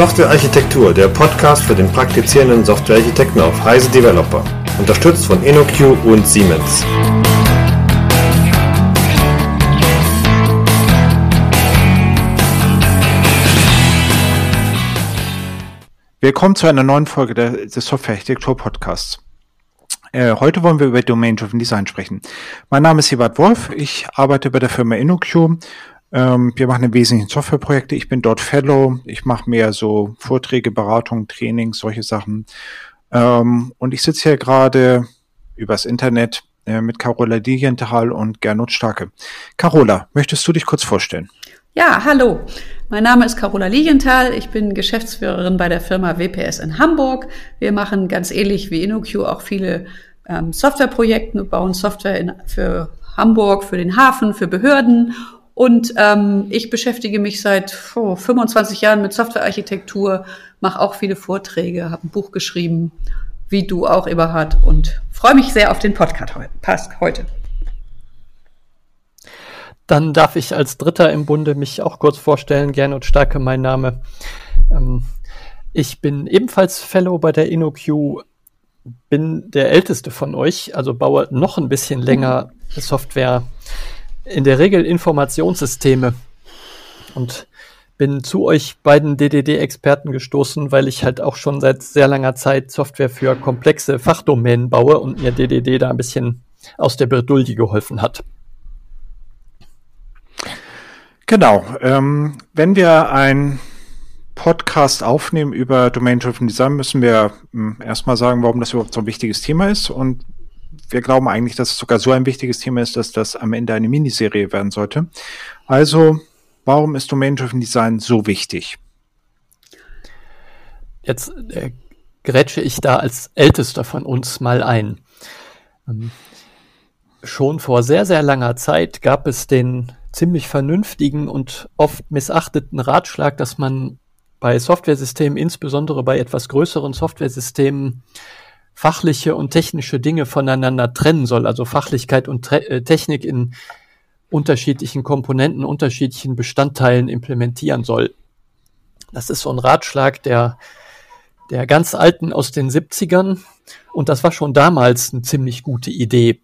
Softwarearchitektur, der Podcast für den praktizierenden Softwarearchitekten auf Heise Developer. Unterstützt von InnoQ und Siemens. Willkommen zu einer neuen Folge des Softwarearchitektur Podcasts. Äh, heute wollen wir über Domain-Driven Design sprechen. Mein Name ist Ebert Wolf. Ich arbeite bei der Firma InnoQ. Ähm, wir machen im Wesentlichen Softwareprojekte. Ich bin dort Fellow. Ich mache mehr so Vorträge, Beratungen, Trainings, solche Sachen. Ähm, und ich sitze hier gerade übers Internet äh, mit Carola Diegenthal und Gernot Starke. Carola, möchtest du dich kurz vorstellen? Ja, hallo. Mein Name ist Carola Liegenthal. Ich bin Geschäftsführerin bei der Firma WPS in Hamburg. Wir machen ganz ähnlich wie InnoQ auch viele ähm, Softwareprojekte, bauen Software in, für Hamburg, für den Hafen, für Behörden. Und ähm, ich beschäftige mich seit oh, 25 Jahren mit Softwarearchitektur, mache auch viele Vorträge, habe ein Buch geschrieben, wie du auch, Eberhard, und freue mich sehr auf den Podcast heute. Dann darf ich als Dritter im Bunde mich auch kurz vorstellen. Gernot Starke, mein Name. Ähm, ich bin ebenfalls Fellow bei der InnoQ, bin der älteste von euch, also baue noch ein bisschen länger Software, in der Regel Informationssysteme und bin zu euch beiden DDD-Experten gestoßen, weil ich halt auch schon seit sehr langer Zeit Software für komplexe Fachdomänen baue und mir DDD da ein bisschen aus der Bredouille geholfen hat. Genau. Ähm, wenn wir ein Podcast aufnehmen über Domain-Driven Design, müssen wir hm, erstmal sagen, warum das überhaupt so ein wichtiges Thema ist. Und wir glauben eigentlich, dass es sogar so ein wichtiges Thema ist, dass das am Ende eine Miniserie werden sollte. Also, warum ist Domain-Driven Design so wichtig? Jetzt äh, grätsche ich da als ältester von uns mal ein. Ähm, schon vor sehr, sehr langer Zeit gab es den ziemlich vernünftigen und oft missachteten Ratschlag, dass man bei Softwaresystemen, insbesondere bei etwas größeren Softwaresystemen, fachliche und technische Dinge voneinander trennen soll, also Fachlichkeit und Tre äh, Technik in unterschiedlichen Komponenten, unterschiedlichen Bestandteilen implementieren soll. Das ist so ein Ratschlag der, der ganz alten aus den 70ern und das war schon damals eine ziemlich gute Idee.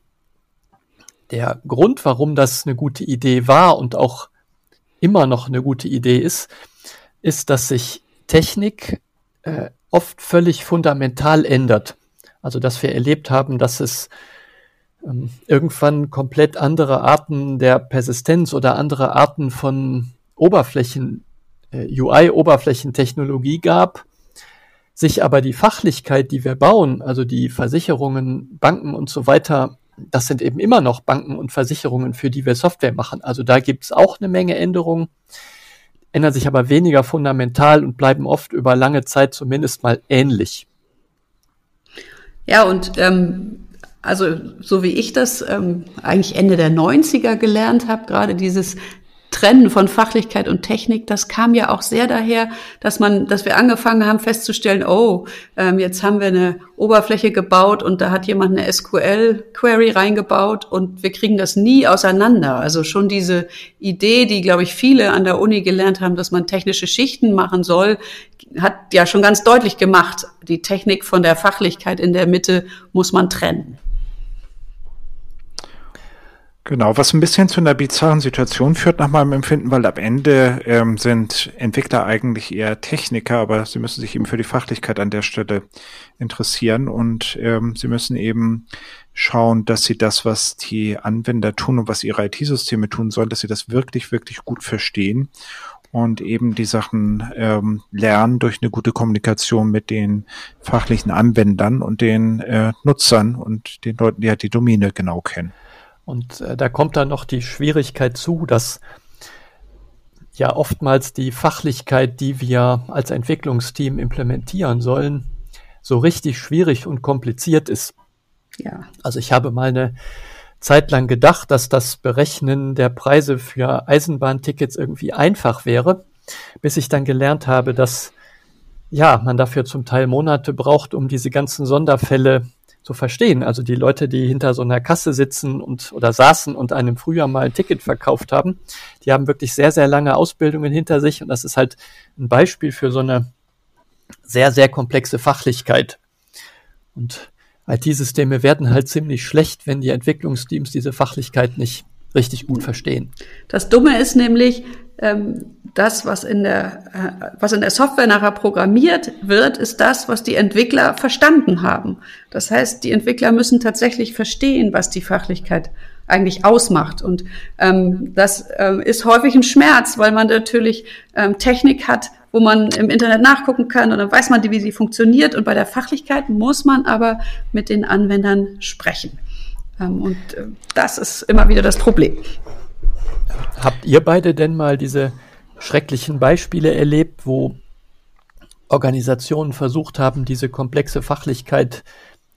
Der Grund, warum das eine gute Idee war und auch immer noch eine gute Idee ist, ist, dass sich Technik äh, oft völlig fundamental ändert. Also dass wir erlebt haben, dass es ähm, irgendwann komplett andere Arten der Persistenz oder andere Arten von Oberflächen, äh, UI-Oberflächentechnologie gab, sich aber die Fachlichkeit, die wir bauen, also die Versicherungen, Banken und so weiter das sind eben immer noch Banken und Versicherungen, für die wir Software machen. Also da gibt es auch eine Menge Änderungen, ändern sich aber weniger fundamental und bleiben oft über lange Zeit zumindest mal ähnlich. Ja, und ähm, also so wie ich das ähm, eigentlich Ende der 90er gelernt habe, gerade dieses Trennen von Fachlichkeit und Technik, das kam ja auch sehr daher, dass man, dass wir angefangen haben festzustellen, oh, ähm, jetzt haben wir eine Oberfläche gebaut und da hat jemand eine SQL-Query reingebaut und wir kriegen das nie auseinander. Also schon diese Idee, die, glaube ich, viele an der Uni gelernt haben, dass man technische Schichten machen soll, hat ja schon ganz deutlich gemacht, die Technik von der Fachlichkeit in der Mitte muss man trennen. Genau, was ein bisschen zu einer bizarren Situation führt nach meinem Empfinden, weil am Ende ähm, sind Entwickler eigentlich eher Techniker, aber sie müssen sich eben für die Fachlichkeit an der Stelle interessieren und ähm, sie müssen eben schauen, dass sie das, was die Anwender tun und was ihre IT-Systeme tun sollen, dass sie das wirklich, wirklich gut verstehen und eben die Sachen ähm, lernen durch eine gute Kommunikation mit den fachlichen Anwendern und den äh, Nutzern und den Leuten, die halt die Domäne genau kennen. Und äh, da kommt dann noch die Schwierigkeit zu, dass ja oftmals die Fachlichkeit, die wir als Entwicklungsteam implementieren sollen, so richtig schwierig und kompliziert ist. Ja. Also ich habe mal eine Zeit lang gedacht, dass das Berechnen der Preise für Eisenbahntickets irgendwie einfach wäre, bis ich dann gelernt habe, dass ja, man dafür zum Teil Monate braucht, um diese ganzen Sonderfälle zu verstehen. Also die Leute, die hinter so einer Kasse sitzen und oder saßen und einem früher mal ein Ticket verkauft haben, die haben wirklich sehr, sehr lange Ausbildungen hinter sich und das ist halt ein Beispiel für so eine sehr, sehr komplexe Fachlichkeit. Und IT-Systeme werden halt ziemlich schlecht, wenn die Entwicklungsteams diese Fachlichkeit nicht richtig gut verstehen. Das Dumme ist nämlich, ähm, das, was in der, äh, was in der Software nachher programmiert wird, ist das, was die Entwickler verstanden haben. Das heißt, die Entwickler müssen tatsächlich verstehen, was die Fachlichkeit eigentlich ausmacht. Und ähm, das ähm, ist häufig ein Schmerz, weil man natürlich ähm, Technik hat, wo man im Internet nachgucken kann und dann weiß man, wie sie funktioniert. Und bei der Fachlichkeit muss man aber mit den Anwendern sprechen. Ähm, und äh, das ist immer wieder das Problem. Habt ihr beide denn mal diese schrecklichen Beispiele erlebt, wo Organisationen versucht haben, diese komplexe Fachlichkeit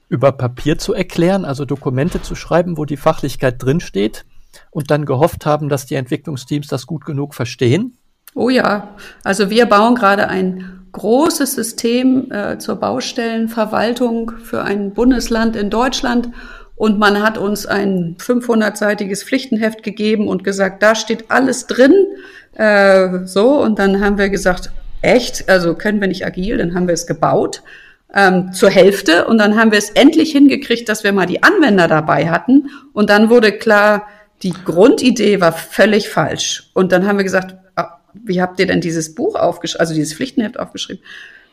über Papier zu erklären, also Dokumente zu schreiben, wo die Fachlichkeit drinsteht und dann gehofft haben, dass die Entwicklungsteams das gut genug verstehen? Oh ja, also wir bauen gerade ein großes System äh, zur Baustellenverwaltung für ein Bundesland in Deutschland und man hat uns ein 500-seitiges Pflichtenheft gegeben und gesagt, da steht alles drin. Äh, so, und dann haben wir gesagt, echt, also können wir nicht agil, dann haben wir es gebaut ähm, zur Hälfte und dann haben wir es endlich hingekriegt, dass wir mal die Anwender dabei hatten und dann wurde klar, die Grundidee war völlig falsch und dann haben wir gesagt, ah, wie habt ihr denn dieses Buch aufgeschrieben, also dieses Pflichtenheft aufgeschrieben?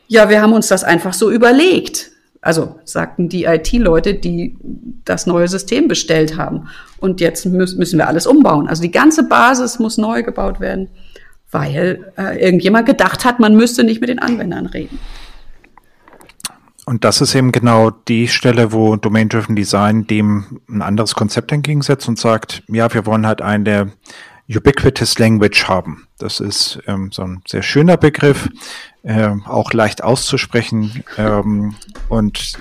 Ja, wir haben uns das einfach so überlegt. Also sagten die IT-Leute, die das neue System bestellt haben. Und jetzt müssen wir alles umbauen. Also die ganze Basis muss neu gebaut werden, weil äh, irgendjemand gedacht hat, man müsste nicht mit den Anwendern reden. Und das ist eben genau die Stelle, wo Domain-Driven Design dem ein anderes Konzept entgegensetzt und sagt, ja, wir wollen halt eine Ubiquitous Language haben. Das ist ähm, so ein sehr schöner Begriff, äh, auch leicht auszusprechen ähm, und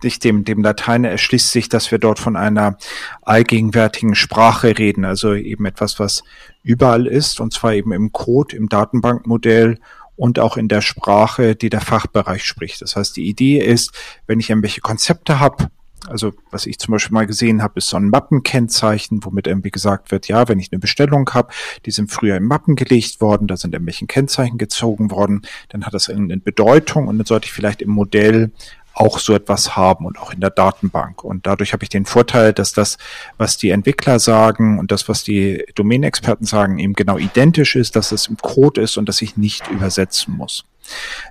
sich dem, dem Latein erschließt sich, dass wir dort von einer allgegenwärtigen Sprache reden, also eben etwas, was überall ist und zwar eben im Code, im Datenbankmodell und auch in der Sprache, die der Fachbereich spricht. Das heißt, die Idee ist, wenn ich irgendwelche Konzepte habe, also was ich zum Beispiel mal gesehen habe, ist so ein Mappenkennzeichen, womit irgendwie gesagt wird, ja, wenn ich eine Bestellung habe, die sind früher in Mappen gelegt worden, da sind irgendwelche Kennzeichen gezogen worden, dann hat das irgendeine Bedeutung und dann sollte ich vielleicht im Modell auch so etwas haben und auch in der Datenbank. Und dadurch habe ich den Vorteil, dass das, was die Entwickler sagen und das, was die Domänexperten sagen, eben genau identisch ist, dass es im Code ist und dass ich nicht übersetzen muss.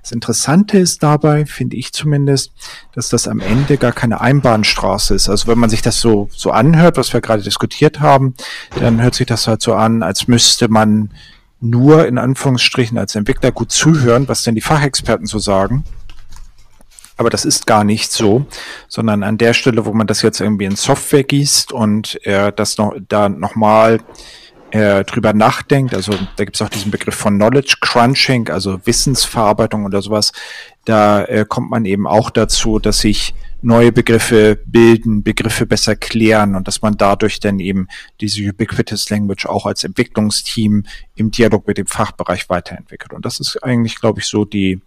Das Interessante ist dabei, finde ich zumindest, dass das am Ende gar keine Einbahnstraße ist. Also wenn man sich das so, so anhört, was wir gerade diskutiert haben, dann hört sich das halt so an, als müsste man nur in Anführungsstrichen als Entwickler gut zuhören, was denn die Fachexperten so sagen aber das ist gar nicht so, sondern an der Stelle, wo man das jetzt irgendwie in Software gießt und äh, das noch da nochmal äh, drüber nachdenkt, also da gibt es auch diesen Begriff von Knowledge Crunching, also Wissensverarbeitung oder sowas, da äh, kommt man eben auch dazu, dass sich neue Begriffe bilden, Begriffe besser klären und dass man dadurch dann eben diese Ubiquitous Language auch als Entwicklungsteam im Dialog mit dem Fachbereich weiterentwickelt. Und das ist eigentlich, glaube ich, so die,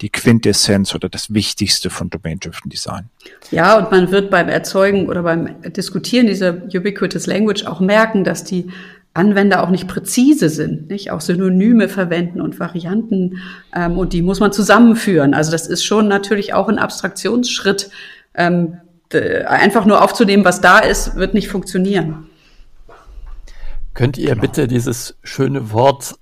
die Quintessenz oder das Wichtigste von Domain-Driven Design. Ja, und man wird beim Erzeugen oder beim Diskutieren dieser Ubiquitous Language auch merken, dass die Anwender auch nicht präzise sind, nicht auch Synonyme verwenden und Varianten ähm, und die muss man zusammenführen. Also das ist schon natürlich auch ein Abstraktionsschritt. Ähm, einfach nur aufzunehmen, was da ist, wird nicht funktionieren. Könnt ihr genau. bitte dieses schöne Wort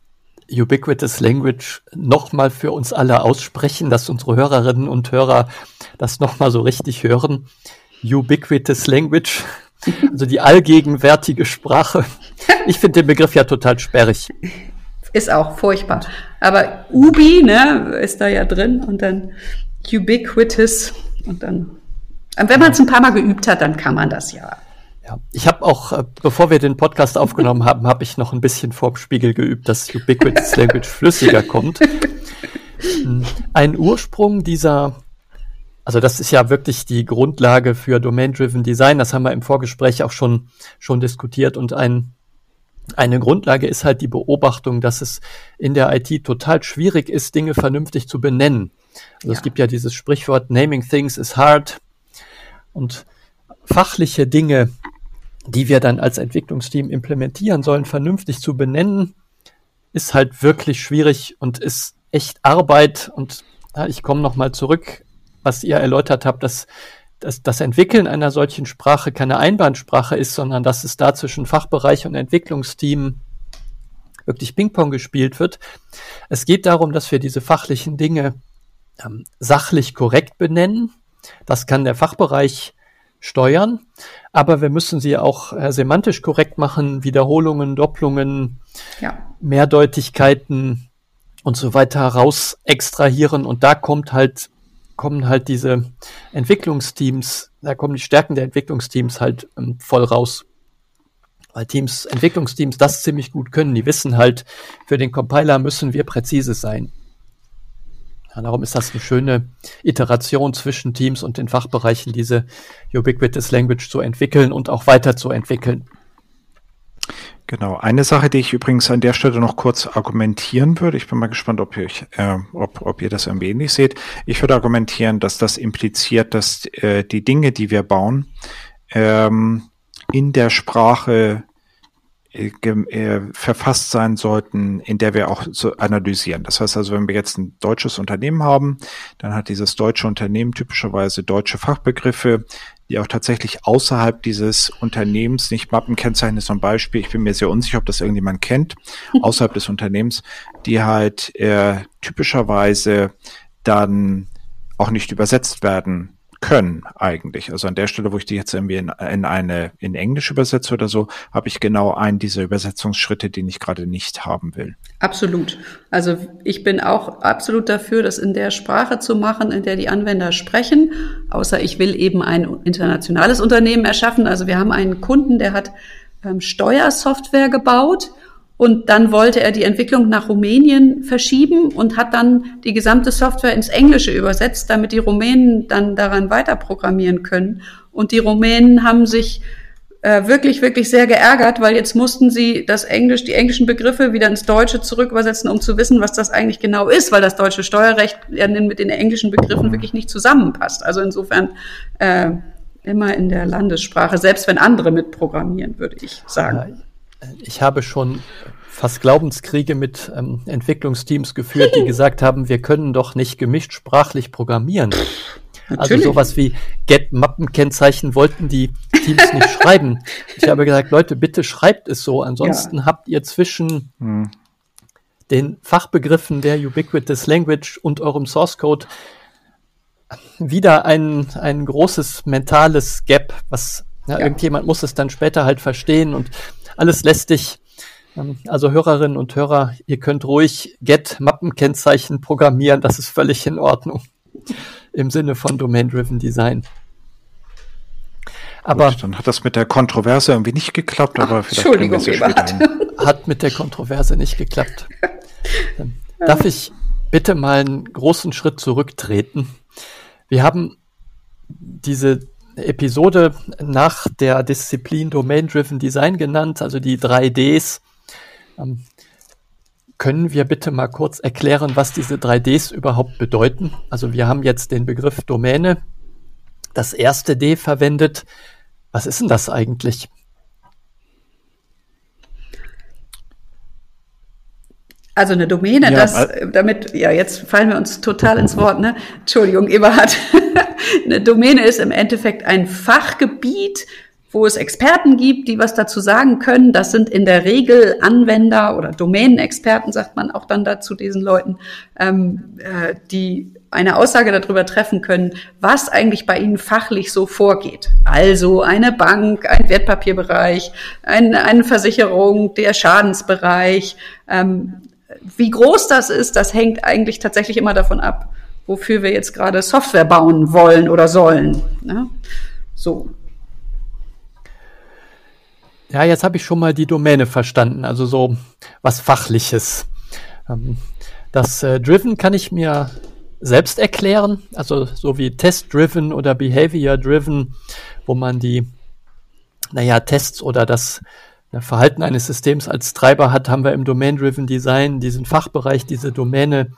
Ubiquitous Language nochmal für uns alle aussprechen, dass unsere Hörerinnen und Hörer das nochmal so richtig hören. Ubiquitous Language, also die allgegenwärtige Sprache. Ich finde den Begriff ja total sperrig. Ist auch furchtbar. Aber Ubi, ne, ist da ja drin und dann Ubiquitous und dann, wenn man es ein paar Mal geübt hat, dann kann man das ja. Ja, ich habe auch, äh, bevor wir den Podcast aufgenommen haben, habe ich noch ein bisschen vorm Spiegel geübt, dass Ubiquitous Language flüssiger kommt. Ein Ursprung dieser, also das ist ja wirklich die Grundlage für Domain-Driven Design, das haben wir im Vorgespräch auch schon, schon diskutiert. Und ein, eine Grundlage ist halt die Beobachtung, dass es in der IT total schwierig ist, Dinge vernünftig zu benennen. Also ja. es gibt ja dieses Sprichwort, Naming Things is hard. Und fachliche Dinge die wir dann als Entwicklungsteam implementieren sollen, vernünftig zu benennen, ist halt wirklich schwierig und ist echt Arbeit. Und Ja, ich komme nochmal zurück, was ihr erläutert habt, dass, dass das Entwickeln einer solchen Sprache keine Einbahnsprache ist, sondern dass es da zwischen Fachbereich und Entwicklungsteam wirklich Ping-Pong gespielt wird. Es geht darum, dass wir diese fachlichen Dinge ähm, sachlich korrekt benennen. Das kann der Fachbereich steuern, aber wir müssen sie auch äh, semantisch korrekt machen, Wiederholungen, Doppelungen, ja. Mehrdeutigkeiten und so weiter raus extrahieren und da kommt halt kommen halt diese Entwicklungsteams, da kommen die Stärken der Entwicklungsteams halt ähm, voll raus. Weil Teams, Entwicklungsteams das ziemlich gut können. Die wissen halt, für den Compiler müssen wir präzise sein. Ja, darum ist das eine schöne Iteration zwischen Teams und den Fachbereichen, diese Ubiquitous Language zu entwickeln und auch weiterzuentwickeln. Genau. Eine Sache, die ich übrigens an der Stelle noch kurz argumentieren würde, ich bin mal gespannt, ob ihr, äh, ob, ob ihr das irgendwie ähnlich seht. Ich würde argumentieren, dass das impliziert, dass äh, die Dinge, die wir bauen, ähm, in der Sprache äh, äh, verfasst sein sollten, in der wir auch so analysieren. Das heißt also, wenn wir jetzt ein deutsches Unternehmen haben, dann hat dieses deutsche Unternehmen typischerweise deutsche Fachbegriffe, die auch tatsächlich außerhalb dieses Unternehmens nicht Mappenkennzeichen ist. Zum Beispiel, ich bin mir sehr unsicher, ob das irgendjemand kennt, außerhalb des Unternehmens, die halt äh, typischerweise dann auch nicht übersetzt werden können eigentlich. Also an der Stelle, wo ich die jetzt irgendwie in, in eine in Englisch übersetze oder so, habe ich genau einen dieser Übersetzungsschritte, den ich gerade nicht haben will. Absolut. Also ich bin auch absolut dafür, das in der Sprache zu machen, in der die Anwender sprechen. Außer ich will eben ein internationales Unternehmen erschaffen. Also wir haben einen Kunden, der hat ähm, Steuersoftware gebaut und dann wollte er die Entwicklung nach Rumänien verschieben und hat dann die gesamte Software ins Englische übersetzt, damit die Rumänen dann daran weiter programmieren können. Und die Rumänen haben sich äh, wirklich, wirklich sehr geärgert, weil jetzt mussten sie das Englisch, die englischen Begriffe wieder ins Deutsche zurückübersetzen, um zu wissen, was das eigentlich genau ist, weil das deutsche Steuerrecht mit den englischen Begriffen wirklich nicht zusammenpasst. Also insofern äh, immer in der Landessprache, selbst wenn andere mitprogrammieren, würde ich sagen ich habe schon fast Glaubenskriege mit ähm, Entwicklungsteams geführt, die gesagt haben, wir können doch nicht gemischt sprachlich programmieren. Also Natürlich. Also sowas wie Get-Mappenkennzeichen wollten die Teams nicht schreiben. Ich habe gesagt, Leute, bitte schreibt es so. Ansonsten ja. habt ihr zwischen hm. den Fachbegriffen der Ubiquitous Language und eurem Source Code wieder ein, ein großes mentales Gap, was ja, ja. irgendjemand muss es dann später halt verstehen und alles lästig. Ähm, also Hörerinnen und Hörer, ihr könnt ruhig Get-Mappenkennzeichen programmieren, das ist völlig in Ordnung im Sinne von Domain-Driven Design. Aber Gut, dann hat das mit der Kontroverse irgendwie nicht geklappt, aber Ach, vielleicht Entschuldigung, wir hat. hat mit der Kontroverse nicht geklappt. Darf ich bitte mal einen großen Schritt zurücktreten? Wir haben diese Episode nach der Disziplin Domain-Driven Design genannt, also die drei Ds. Ähm, können wir bitte mal kurz erklären, was diese drei Ds überhaupt bedeuten? Also wir haben jetzt den Begriff Domäne, das erste D verwendet. Was ist denn das eigentlich? Also eine Domäne, ja, das, damit, ja, jetzt fallen wir uns total ins Wort, ne? Entschuldigung, Eberhard. eine Domäne ist im Endeffekt ein Fachgebiet, wo es Experten gibt, die was dazu sagen können. Das sind in der Regel Anwender oder Domänenexperten, sagt man auch dann dazu diesen Leuten, ähm, äh, die eine Aussage darüber treffen können, was eigentlich bei ihnen fachlich so vorgeht. Also eine Bank, ein Wertpapierbereich, ein, eine Versicherung, der Schadensbereich. Ähm, wie groß das ist, das hängt eigentlich tatsächlich immer davon ab, wofür wir jetzt gerade Software bauen wollen oder sollen. Ne? So. Ja, jetzt habe ich schon mal die Domäne verstanden, also so was Fachliches. Ähm, das äh, Driven kann ich mir selbst erklären, also so wie Test-Driven oder Behavior-Driven, wo man die, naja, Tests oder das Verhalten eines Systems als Treiber hat, haben wir im Domain-Driven Design diesen Fachbereich, diese Domäne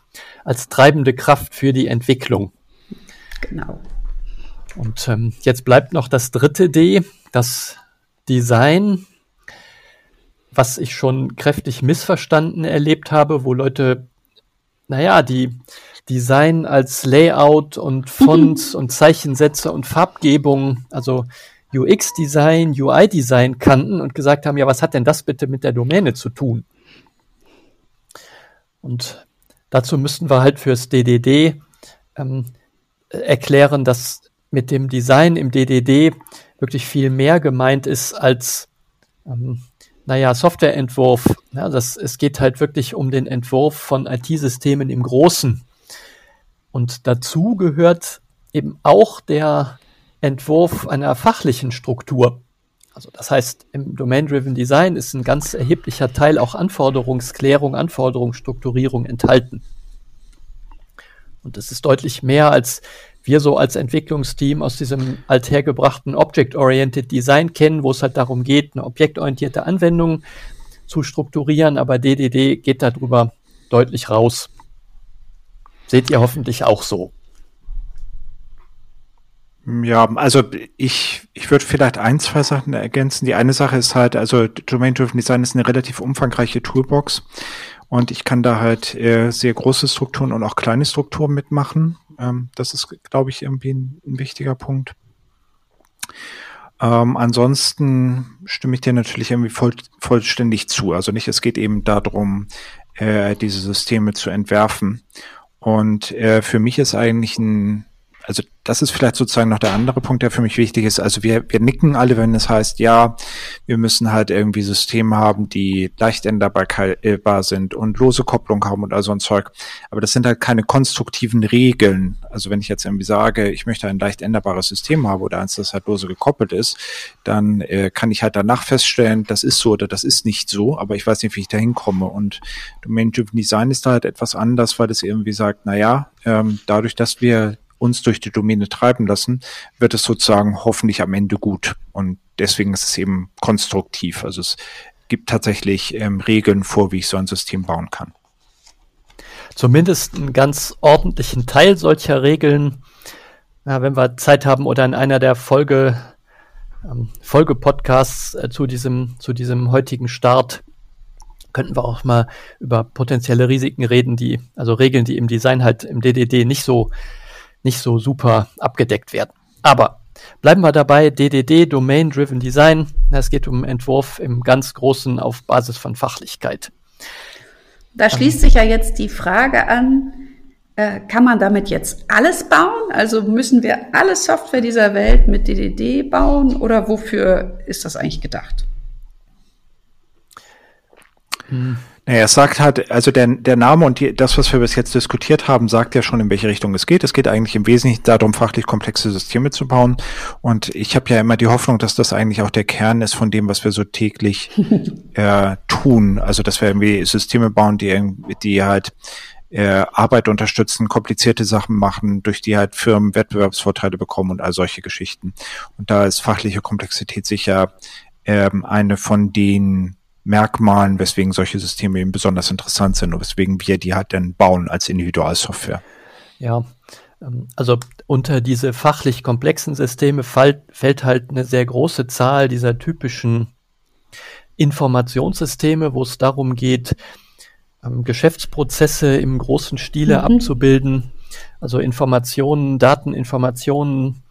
als treibende Kraft für die Entwicklung. Genau. Und ähm, jetzt bleibt noch das dritte D, das Design, was ich schon kräftig missverstanden erlebt habe, wo Leute naja, die Design als Layout und Fonts und Zeichensätze und Farbgebung, also UX-Design, UI-Design kannten und gesagt haben, ja, was hat denn das bitte mit der Domäne zu tun? Und dazu müssten wir halt fürs DDD ähm, erklären, dass mit dem Design im DDD wirklich viel mehr gemeint ist als, ähm, naja, Softwareentwurf. Ja, das, es geht halt wirklich um den Entwurf von IT-Systemen im Großen. Und dazu gehört eben auch der Entwurf einer fachlichen Struktur. Also das heißt, im Domain-Driven Design ist ein ganz erheblicher Teil auch Anforderungsklärung, Anforderungsstrukturierung enthalten. Und das ist deutlich mehr, als wir so als Entwicklungsteam aus diesem althergebrachten Object-Oriented Design kennen, wo es halt darum geht, eine objektorientierte Anwendung zu strukturieren, aber DDD geht darüber deutlich raus. Seht ihr hoffentlich auch so. Ja, also ich, ich würde vielleicht ein, zwei Sachen ergänzen. Die eine Sache ist halt, also Domain-Driven Design ist eine relativ umfangreiche Toolbox und ich kann da halt äh, sehr große Strukturen und auch kleine Strukturen mitmachen. Ähm, das ist, glaube ich, irgendwie ein, ein wichtiger Punkt. Ähm, ansonsten stimme ich dir natürlich irgendwie voll, vollständig zu. Also nicht, es geht eben darum, äh, diese Systeme zu entwerfen. Und äh, für mich ist eigentlich ein also das ist vielleicht sozusagen noch der andere Punkt, der für mich wichtig ist. Also wir, wir nicken alle, wenn es heißt, ja, wir müssen halt irgendwie Systeme haben, die leicht änderbar sind und lose Kopplung haben und all so ein Zeug. Aber das sind halt keine konstruktiven Regeln. Also wenn ich jetzt irgendwie sage, ich möchte ein leicht änderbares System haben oder eins, das halt lose gekoppelt ist, dann äh, kann ich halt danach feststellen, das ist so oder das ist nicht so, aber ich weiß nicht, wie ich da hinkomme. Und Domain-Driven Design ist da halt etwas anders, weil es irgendwie sagt, na ja, ähm, dadurch, dass wir uns durch die Domäne treiben lassen, wird es sozusagen hoffentlich am Ende gut. Und deswegen ist es eben konstruktiv. Also es gibt tatsächlich ähm, Regeln vor, wie ich so ein System bauen kann. Zumindest einen ganz ordentlichen Teil solcher Regeln, ja, wenn wir Zeit haben oder in einer der Folge, ähm, Folgepodcasts äh, zu diesem, zu diesem heutigen Start könnten wir auch mal über potenzielle Risiken reden, die, also Regeln, die im Design halt im DDD nicht so nicht so super abgedeckt werden. Aber bleiben wir dabei, DDD, Domain Driven Design. Es geht um Entwurf im ganz Großen auf Basis von Fachlichkeit. Da schließt sich ja jetzt die Frage an, äh, kann man damit jetzt alles bauen? Also müssen wir alle Software dieser Welt mit DDD bauen oder wofür ist das eigentlich gedacht? Hm. Naja, es sagt halt, also der, der Name und die, das, was wir bis jetzt diskutiert haben, sagt ja schon, in welche Richtung es geht. Es geht eigentlich im Wesentlichen darum, fachlich komplexe Systeme zu bauen. Und ich habe ja immer die Hoffnung, dass das eigentlich auch der Kern ist von dem, was wir so täglich äh, tun. Also, dass wir irgendwie Systeme bauen, die, die halt äh, Arbeit unterstützen, komplizierte Sachen machen, durch die halt Firmen Wettbewerbsvorteile bekommen und all solche Geschichten. Und da ist fachliche Komplexität sicher ähm, eine von den Merkmalen, weswegen solche Systeme eben besonders interessant sind und weswegen wir die halt dann bauen als Individualsoftware. Ja, ähm, also unter diese fachlich komplexen Systeme fällt, fällt halt eine sehr große Zahl dieser typischen Informationssysteme, wo es darum geht, ähm, Geschäftsprozesse im großen Stile mhm. abzubilden, also Informationen, Dateninformationen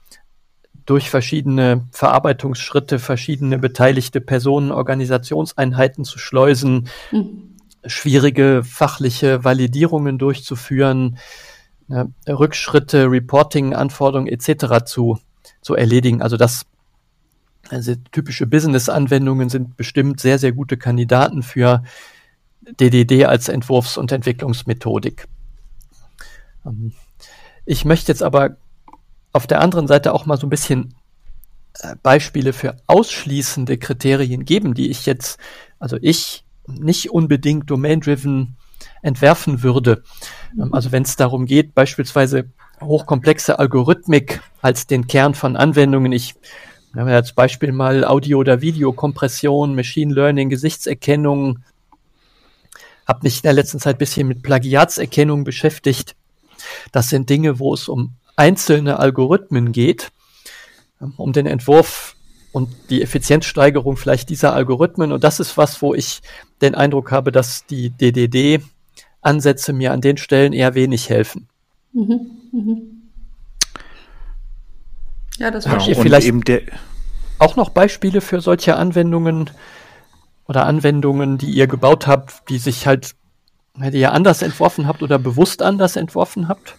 durch verschiedene Verarbeitungsschritte verschiedene beteiligte Personen, Organisationseinheiten zu schleusen, mhm. schwierige fachliche Validierungen durchzuführen, ne, Rückschritte, Reporting, Anforderungen etc. zu, zu erledigen. Also das also typische Business-Anwendungen sind bestimmt sehr, sehr gute Kandidaten für DDD als Entwurfs- und Entwicklungsmethodik. Ähm, ich möchte jetzt aber auf der anderen Seite auch mal so ein bisschen äh, Beispiele für ausschließende Kriterien geben, die ich jetzt, also ich nicht unbedingt domain-driven entwerfen würde. Ähm, also wenn es darum geht, beispielsweise hochkomplexe Algorithmik als den Kern von Anwendungen. Ich habe ja als Beispiel mal Audio- oder Videokompression, Machine Learning, Gesichtserkennung. Habe mich in der letzten Zeit bisschen mit Plagiatserkennung beschäftigt. Das sind Dinge, wo es um einzelne Algorithmen geht, um den Entwurf und die Effizienzsteigerung vielleicht dieser Algorithmen. Und das ist was, wo ich den Eindruck habe, dass die DDD Ansätze mir an den Stellen eher wenig helfen. Mhm, mhm. Ja, das war ja, vielleicht eben der auch noch Beispiele für solche Anwendungen oder Anwendungen, die ihr gebaut habt, die sich halt, die ihr anders entworfen habt oder bewusst anders entworfen habt?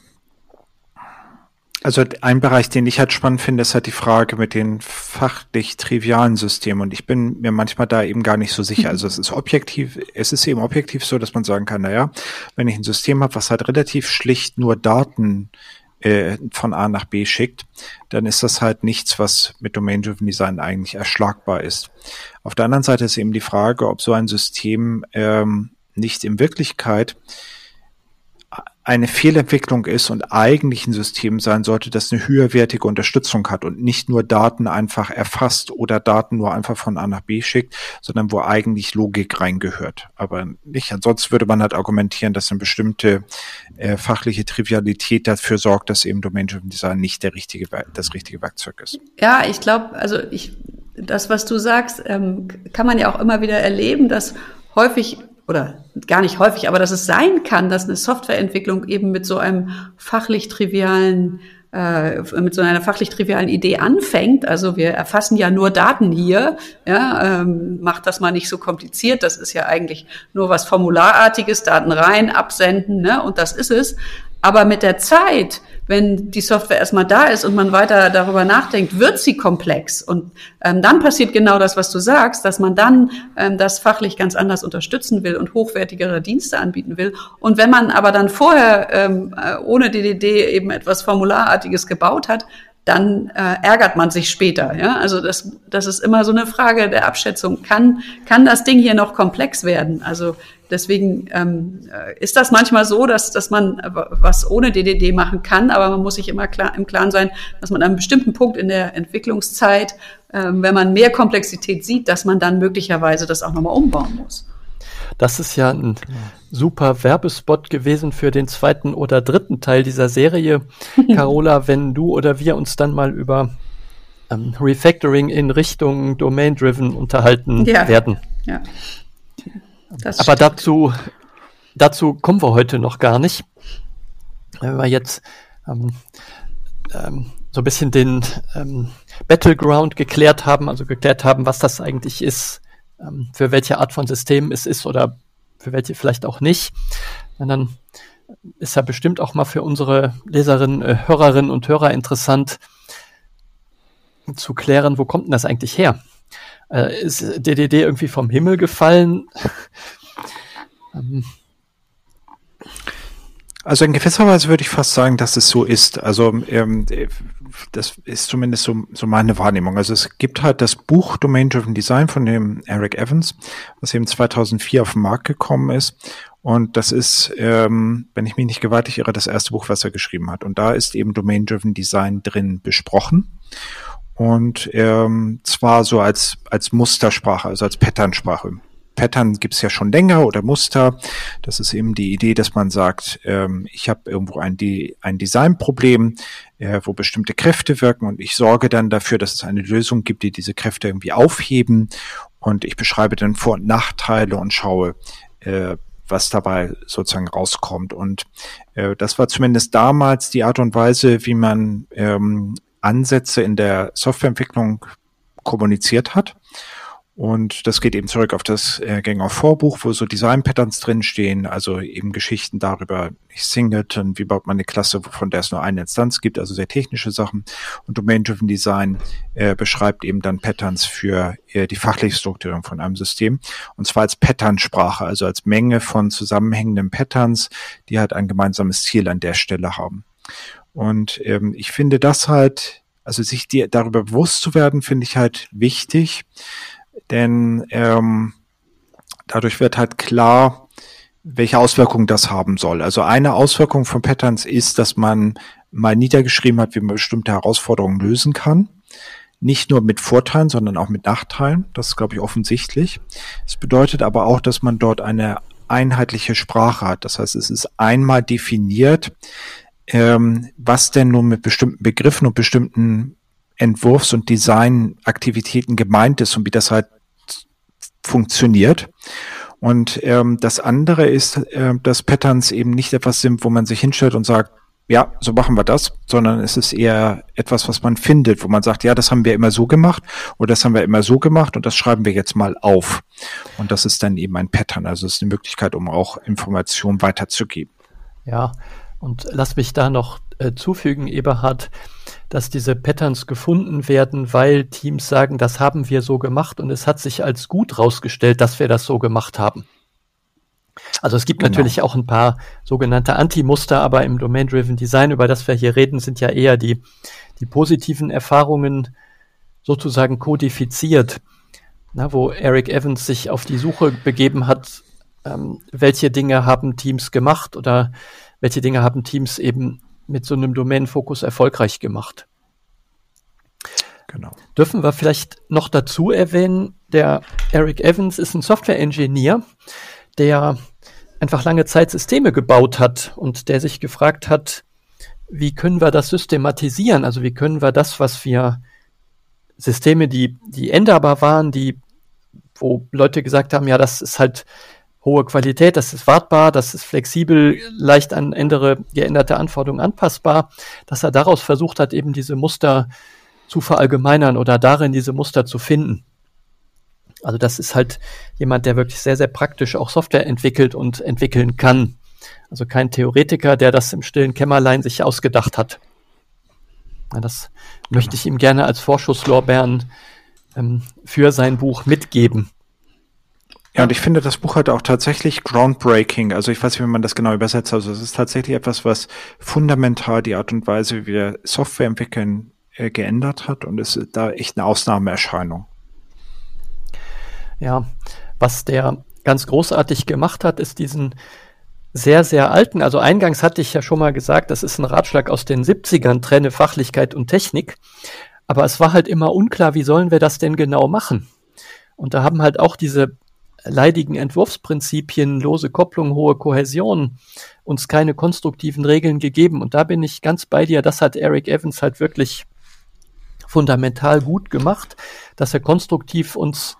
Also ein Bereich, den ich halt spannend finde, ist halt die Frage mit den fachlich trivialen Systemen. Und ich bin mir manchmal da eben gar nicht so sicher. Also es ist objektiv, es ist eben objektiv so, dass man sagen kann, naja, wenn ich ein System habe, was halt relativ schlicht nur Daten äh, von A nach B schickt, dann ist das halt nichts, was mit Domain-Driven Design eigentlich erschlagbar ist. Auf der anderen Seite ist eben die Frage, ob so ein System ähm, nicht in Wirklichkeit eine Fehlentwicklung ist und eigentlich ein System sein sollte, das eine höherwertige Unterstützung hat und nicht nur Daten einfach erfasst oder Daten nur einfach von A nach B schickt, sondern wo eigentlich Logik reingehört. Aber nicht. Ansonsten würde man halt argumentieren, dass eine bestimmte äh, fachliche Trivialität dafür sorgt, dass eben Domain-Driven Design nicht der richtige, das richtige Werkzeug ist. Ja, ich glaube, also ich, das, was du sagst, ähm, kann man ja auch immer wieder erleben, dass häufig oder gar nicht häufig, aber dass es sein kann, dass eine Softwareentwicklung eben mit so einem fachlich trivialen äh, mit so einer fachlich trivialen Idee anfängt. Also wir erfassen ja nur Daten hier, ja, ähm, macht das mal nicht so kompliziert. Das ist ja eigentlich nur was Formularartiges, Daten rein, absenden, ne, und das ist es. Aber mit der Zeit wenn die Software erstmal da ist und man weiter darüber nachdenkt, wird sie komplex. Und ähm, dann passiert genau das, was du sagst, dass man dann ähm, das fachlich ganz anders unterstützen will und hochwertigere Dienste anbieten will. Und wenn man aber dann vorher ähm, äh, ohne DDD eben etwas Formularartiges gebaut hat, dann äh, ärgert man sich später. Ja? Also das, das ist immer so eine Frage der Abschätzung. Kann, kann das Ding hier noch komplex werden? Also deswegen ähm, äh, ist das manchmal so, dass, dass man was ohne DDD machen kann, aber man muss sich immer klar, im Klaren sein, dass man an einem bestimmten Punkt in der Entwicklungszeit, ähm, wenn man mehr Komplexität sieht, dass man dann möglicherweise das auch nochmal umbauen muss. Das ist ja ein super Werbespot gewesen für den zweiten oder dritten Teil dieser Serie. Carola, wenn du oder wir uns dann mal über ähm, Refactoring in Richtung Domain-Driven unterhalten ja. werden. Ja. Das Aber dazu, dazu kommen wir heute noch gar nicht. Wenn wir jetzt ähm, ähm, so ein bisschen den ähm, Battleground geklärt haben, also geklärt haben, was das eigentlich ist, ähm, für welche Art von System es ist oder für welche vielleicht auch nicht. Und dann ist ja bestimmt auch mal für unsere Leserinnen, äh, Hörerinnen und Hörer interessant zu klären, wo kommt denn das eigentlich her? Äh, ist DDD irgendwie vom Himmel gefallen? ähm. Also in gewisser Weise würde ich fast sagen, dass es so ist. Also ähm, das ist zumindest so, so meine Wahrnehmung. Also es gibt halt das Buch Domain Driven Design von dem Eric Evans, was eben 2004 auf den Markt gekommen ist. Und das ist, ähm, wenn ich mich nicht gewaltig irre, das erste Buch, was er geschrieben hat. Und da ist eben Domain Driven Design drin besprochen. Und ähm, zwar so als, als Mustersprache, also als Patternsprache. Pattern gibt's ja schon länger oder Muster. Das ist eben die Idee, dass man sagt, ähm, ich habe irgendwo ein, De ein Designproblem, äh, wo bestimmte Kräfte wirken und ich sorge dann dafür, dass es eine Lösung gibt, die diese Kräfte irgendwie aufheben. Und ich beschreibe dann Vor- und Nachteile und schaue, äh, was dabei sozusagen rauskommt. Und äh, das war zumindest damals die Art und Weise, wie man ähm, Ansätze in der Softwareentwicklung kommuniziert hat. Und das geht eben zurück auf das äh, Gänger Vorbuch, wo so Design-Patterns drinstehen, also eben Geschichten darüber, Singleton, wie baut man eine Klasse, von der es nur eine Instanz gibt, also sehr technische Sachen. Und Domain-Driven Design äh, beschreibt eben dann Patterns für äh, die fachliche Strukturierung von einem System. Und zwar als Patternsprache, also als Menge von zusammenhängenden Patterns, die halt ein gemeinsames Ziel an der Stelle haben. Und ähm, ich finde das halt, also sich dir darüber bewusst zu werden, finde ich halt wichtig, denn ähm, dadurch wird halt klar, welche Auswirkungen das haben soll. Also eine Auswirkung von Patterns ist, dass man mal niedergeschrieben hat, wie man bestimmte Herausforderungen lösen kann. Nicht nur mit Vorteilen, sondern auch mit Nachteilen. Das ist, glaube ich, offensichtlich. Es bedeutet aber auch, dass man dort eine einheitliche Sprache hat. Das heißt, es ist einmal definiert, ähm, was denn nun mit bestimmten Begriffen und bestimmten Entwurfs- und Designaktivitäten gemeint ist und wie das halt funktioniert. Und ähm, das andere ist, äh, dass Patterns eben nicht etwas sind, wo man sich hinstellt und sagt, ja, so machen wir das, sondern es ist eher etwas, was man findet, wo man sagt, ja, das haben wir immer so gemacht oder das haben wir immer so gemacht und das schreiben wir jetzt mal auf. Und das ist dann eben ein Pattern. Also es ist eine Möglichkeit, um auch Informationen weiterzugeben. Ja, und lass mich da noch äh, zufügen, Eberhard, dass diese Patterns gefunden werden, weil Teams sagen, das haben wir so gemacht und es hat sich als gut rausgestellt, dass wir das so gemacht haben. Also es gibt genau. natürlich auch ein paar sogenannte Anti-Muster, aber im Domain-Driven Design, über das wir hier reden, sind ja eher die, die positiven Erfahrungen sozusagen kodifiziert, na, wo Eric Evans sich auf die Suche begeben hat, ähm, welche Dinge haben Teams gemacht oder welche Dinge haben Teams eben mit so einem Domain-Fokus erfolgreich gemacht. Genau. Dürfen wir vielleicht noch dazu erwähnen, der Eric Evans ist ein Software-Engineer, der einfach lange Zeit Systeme gebaut hat und der sich gefragt hat, wie können wir das systematisieren? Also wie können wir das, was wir Systeme, die, die änderbar waren, die, wo Leute gesagt haben, ja, das ist halt hohe Qualität, das ist wartbar, das ist flexibel, leicht an andere geänderte Anforderungen anpassbar, dass er daraus versucht hat, eben diese Muster zu verallgemeinern oder darin diese Muster zu finden. Also das ist halt jemand, der wirklich sehr, sehr praktisch auch Software entwickelt und entwickeln kann. Also kein Theoretiker, der das im stillen Kämmerlein sich ausgedacht hat. Ja, das genau. möchte ich ihm gerne als Vorschusslorbeeren ähm, für sein Buch mitgeben. Ja, und ich finde das Buch halt auch tatsächlich groundbreaking. Also ich weiß nicht, wie man das genau übersetzt. Also es ist tatsächlich etwas, was fundamental die Art und Weise, wie wir Software entwickeln, äh, geändert hat und ist da echt eine Ausnahmeerscheinung. Ja, was der ganz großartig gemacht hat, ist diesen sehr, sehr alten, also eingangs hatte ich ja schon mal gesagt, das ist ein Ratschlag aus den 70ern, trenne Fachlichkeit und Technik. Aber es war halt immer unklar, wie sollen wir das denn genau machen? Und da haben halt auch diese leidigen Entwurfsprinzipien, lose Kopplung, hohe Kohäsion uns keine konstruktiven Regeln gegeben. Und da bin ich ganz bei dir. Das hat Eric Evans halt wirklich fundamental gut gemacht, dass er konstruktiv uns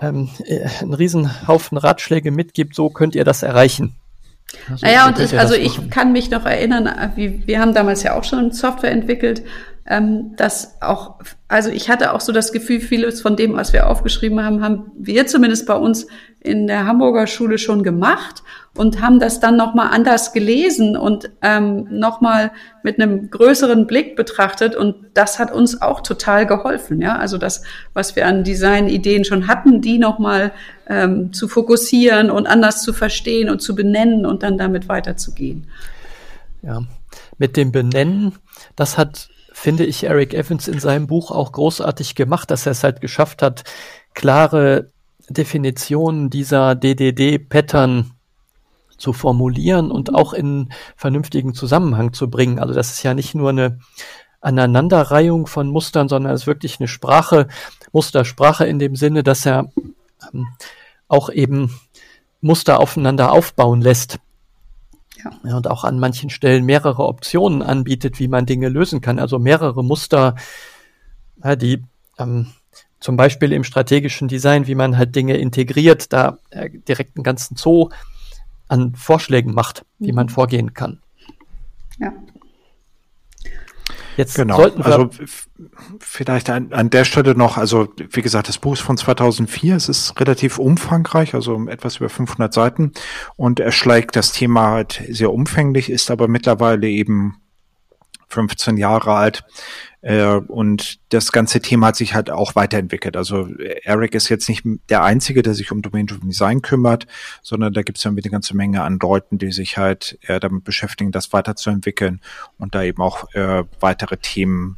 ähm, äh, einen Riesenhaufen Ratschläge mitgibt, so könnt ihr das erreichen. Also, naja, und ich, also ich kann mich noch erinnern, wie, wir haben damals ja auch schon Software entwickelt ähm, dass auch, also ich hatte auch so das Gefühl, vieles von dem, was wir aufgeschrieben haben, haben wir zumindest bei uns in der Hamburger Schule schon gemacht und haben das dann nochmal anders gelesen und ähm, nochmal mit einem größeren Blick betrachtet und das hat uns auch total geholfen, ja, also das, was wir an Designideen schon hatten, die nochmal ähm, zu fokussieren und anders zu verstehen und zu benennen und dann damit weiterzugehen. Ja, mit dem Benennen, das hat finde ich Eric Evans in seinem Buch auch großartig gemacht, dass er es halt geschafft hat, klare Definitionen dieser DDD-Pattern zu formulieren und auch in vernünftigen Zusammenhang zu bringen. Also das ist ja nicht nur eine Aneinanderreihung von Mustern, sondern es ist wirklich eine Sprache, Mustersprache in dem Sinne, dass er ähm, auch eben Muster aufeinander aufbauen lässt. Ja. Und auch an manchen Stellen mehrere Optionen anbietet, wie man Dinge lösen kann. Also mehrere Muster, ja, die ähm, zum Beispiel im strategischen Design, wie man halt Dinge integriert, da äh, direkt einen ganzen Zoo an Vorschlägen macht, wie man mhm. vorgehen kann. Ja. Jetzt genau. sollten wir also vielleicht an, an der Stelle noch, also wie gesagt, das Buch ist von 2004, es ist relativ umfangreich, also etwas über 500 Seiten und er schlägt das Thema halt sehr umfänglich, ist aber mittlerweile eben 15 Jahre alt. Äh, und das ganze Thema hat sich halt auch weiterentwickelt. Also Eric ist jetzt nicht der Einzige, der sich um Domain-Driven Design kümmert, sondern da gibt es ja eine ganze Menge an Leuten, die sich halt äh, damit beschäftigen, das weiterzuentwickeln und da eben auch äh, weitere Themen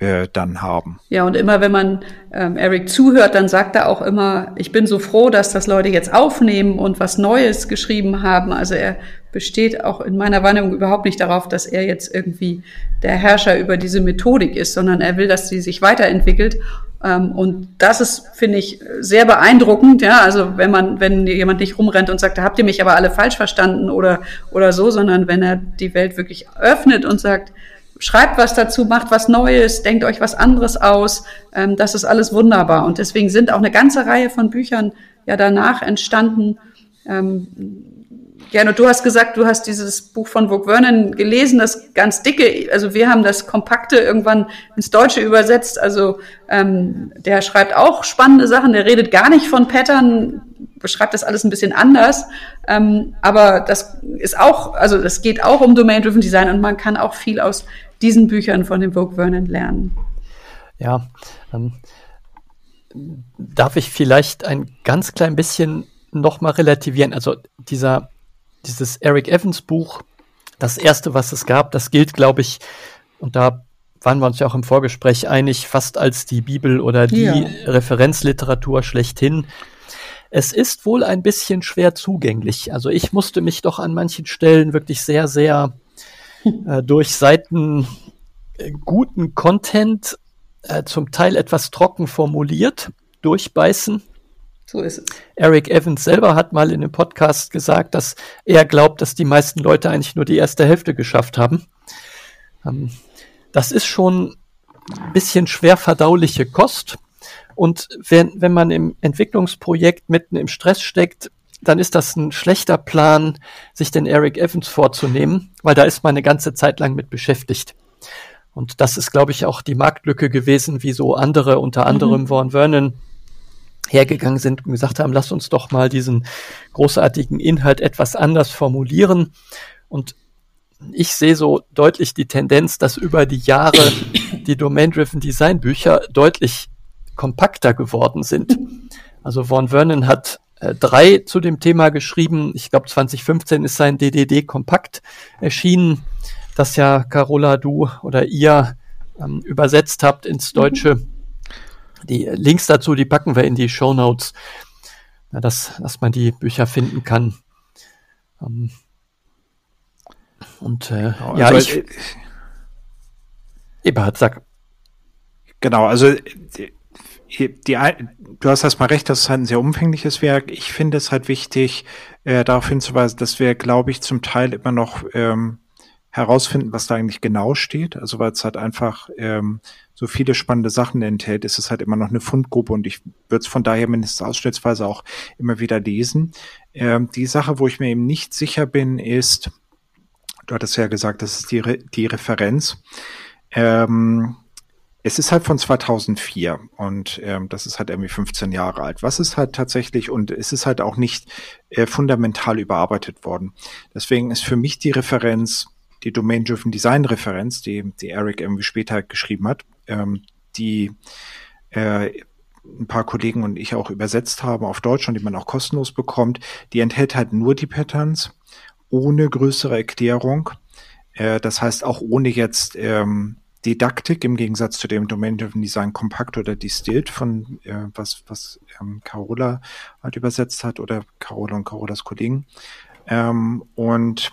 äh, dann haben. Ja, und immer wenn man ähm, Eric zuhört, dann sagt er auch immer, ich bin so froh, dass das Leute jetzt aufnehmen und was Neues geschrieben haben. Also er besteht auch in meiner Wahrnehmung überhaupt nicht darauf, dass er jetzt irgendwie der Herrscher über diese Methodik ist, sondern er will, dass sie sich weiterentwickelt. Ähm, und das ist, finde ich, sehr beeindruckend. Ja, also wenn man, wenn jemand nicht rumrennt und sagt, da habt ihr mich aber alle falsch verstanden oder, oder so, sondern wenn er die Welt wirklich öffnet und sagt, schreibt was dazu, macht was Neues, denkt euch was anderes aus. Ähm, das ist alles wunderbar. Und deswegen sind auch eine ganze Reihe von Büchern ja danach entstanden. Ähm, Gern, und du hast gesagt, du hast dieses Buch von Vogue Vernon gelesen, das ganz dicke, also wir haben das kompakte irgendwann ins Deutsche übersetzt. Also ähm, der schreibt auch spannende Sachen, der redet gar nicht von Pattern, beschreibt das alles ein bisschen anders. Ähm, aber das ist auch, also das geht auch um Domain-Driven Design und man kann auch viel aus diesen Büchern von dem Vogue Vernon lernen. Ja, ähm, darf ich vielleicht ein ganz klein bisschen nochmal relativieren? Also dieser dieses Eric Evans Buch, das erste, was es gab, das gilt, glaube ich, und da waren wir uns ja auch im Vorgespräch einig, fast als die Bibel oder die ja. Referenzliteratur schlechthin. Es ist wohl ein bisschen schwer zugänglich. Also ich musste mich doch an manchen Stellen wirklich sehr, sehr äh, durch Seiten äh, guten Content, äh, zum Teil etwas trocken formuliert, durchbeißen. So ist es. Eric Evans selber hat mal in einem Podcast gesagt, dass er glaubt, dass die meisten Leute eigentlich nur die erste Hälfte geschafft haben. Ähm, das ist schon ein bisschen schwer verdauliche Kost. Und wenn, wenn man im Entwicklungsprojekt mitten im Stress steckt, dann ist das ein schlechter Plan, sich den Eric Evans vorzunehmen, weil da ist man eine ganze Zeit lang mit beschäftigt. Und das ist, glaube ich, auch die Marktlücke gewesen, wie so andere, unter anderem mhm. Vaughan Vernon, hergegangen sind und gesagt haben, lass uns doch mal diesen großartigen Inhalt etwas anders formulieren. Und ich sehe so deutlich die Tendenz, dass über die Jahre die Domain-Driven Design Bücher deutlich kompakter geworden sind. Also Von Vernon hat äh, drei zu dem Thema geschrieben. Ich glaube 2015 ist sein DDD Kompakt erschienen, das ja Carola du oder ihr ähm, übersetzt habt ins Deutsche. Mhm. Die Links dazu, die packen wir in die Show Notes, dass, dass man die Bücher finden kann. Ähm, und äh, genau, ja, also, ich, Eberhard, sag. Genau, also die, die, du hast erstmal recht, das ist halt ein sehr umfängliches Werk. Ich finde es halt wichtig, äh, darauf hinzuweisen, dass wir, glaube ich, zum Teil immer noch ähm, herausfinden, was da eigentlich genau steht. Also weil es halt einfach ähm, so viele spannende Sachen enthält, ist es halt immer noch eine Fundgruppe und ich würde es von daher mindestens ausschnittsweise auch immer wieder lesen. Ähm, die Sache, wo ich mir eben nicht sicher bin, ist, du hattest ja gesagt, das ist die, Re die Referenz. Ähm, es ist halt von 2004 und ähm, das ist halt irgendwie 15 Jahre alt. Was ist halt tatsächlich und es ist halt auch nicht äh, fundamental überarbeitet worden. Deswegen ist für mich die Referenz die Domain-Driven Design Referenz, die, die Eric irgendwie später geschrieben hat, ähm, die äh, ein paar Kollegen und ich auch übersetzt haben auf Deutsch und die man auch kostenlos bekommt, die enthält halt nur die Patterns ohne größere Erklärung. Äh, das heißt auch ohne jetzt ähm, Didaktik im Gegensatz zu dem Domain-Driven Design Kompakt oder Distilled von äh, was was ähm, Carola halt übersetzt hat oder Carola und Carolas Kollegen. Ähm, und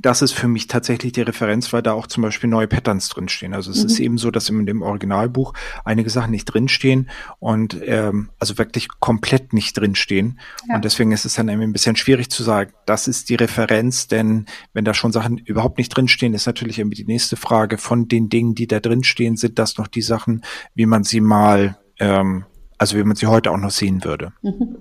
das ist für mich tatsächlich die Referenz, weil da auch zum Beispiel neue Patterns drinstehen. Also es mhm. ist eben so, dass in dem Originalbuch einige Sachen nicht drinstehen und ähm, also wirklich komplett nicht drinstehen. Ja. Und deswegen ist es dann irgendwie ein bisschen schwierig zu sagen, das ist die Referenz, denn wenn da schon Sachen überhaupt nicht drinstehen, ist natürlich irgendwie die nächste Frage von den Dingen, die da drinstehen, sind das noch die Sachen, wie man sie mal, ähm, also wie man sie heute auch noch sehen würde. Mhm.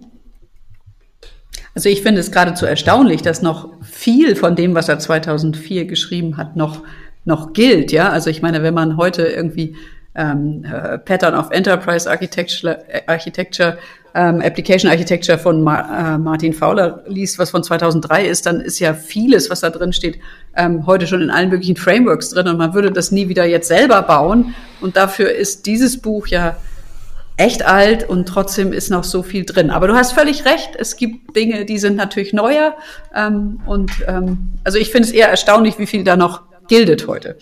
Also ich finde es geradezu erstaunlich, dass noch viel von dem, was er 2004 geschrieben hat, noch, noch gilt. Ja, also ich meine, wenn man heute irgendwie ähm, äh, Pattern of Enterprise Architecture, Architecture ähm, Application Architecture von Ma äh, Martin Fowler liest, was von 2003 ist, dann ist ja vieles, was da drin steht, ähm, heute schon in allen möglichen Frameworks drin und man würde das nie wieder jetzt selber bauen. Und dafür ist dieses Buch ja echt alt und trotzdem ist noch so viel drin. Aber du hast völlig recht, es gibt Dinge, die sind natürlich neuer. Ähm, und ähm, also ich finde es eher erstaunlich, wie viel da noch gildet heute.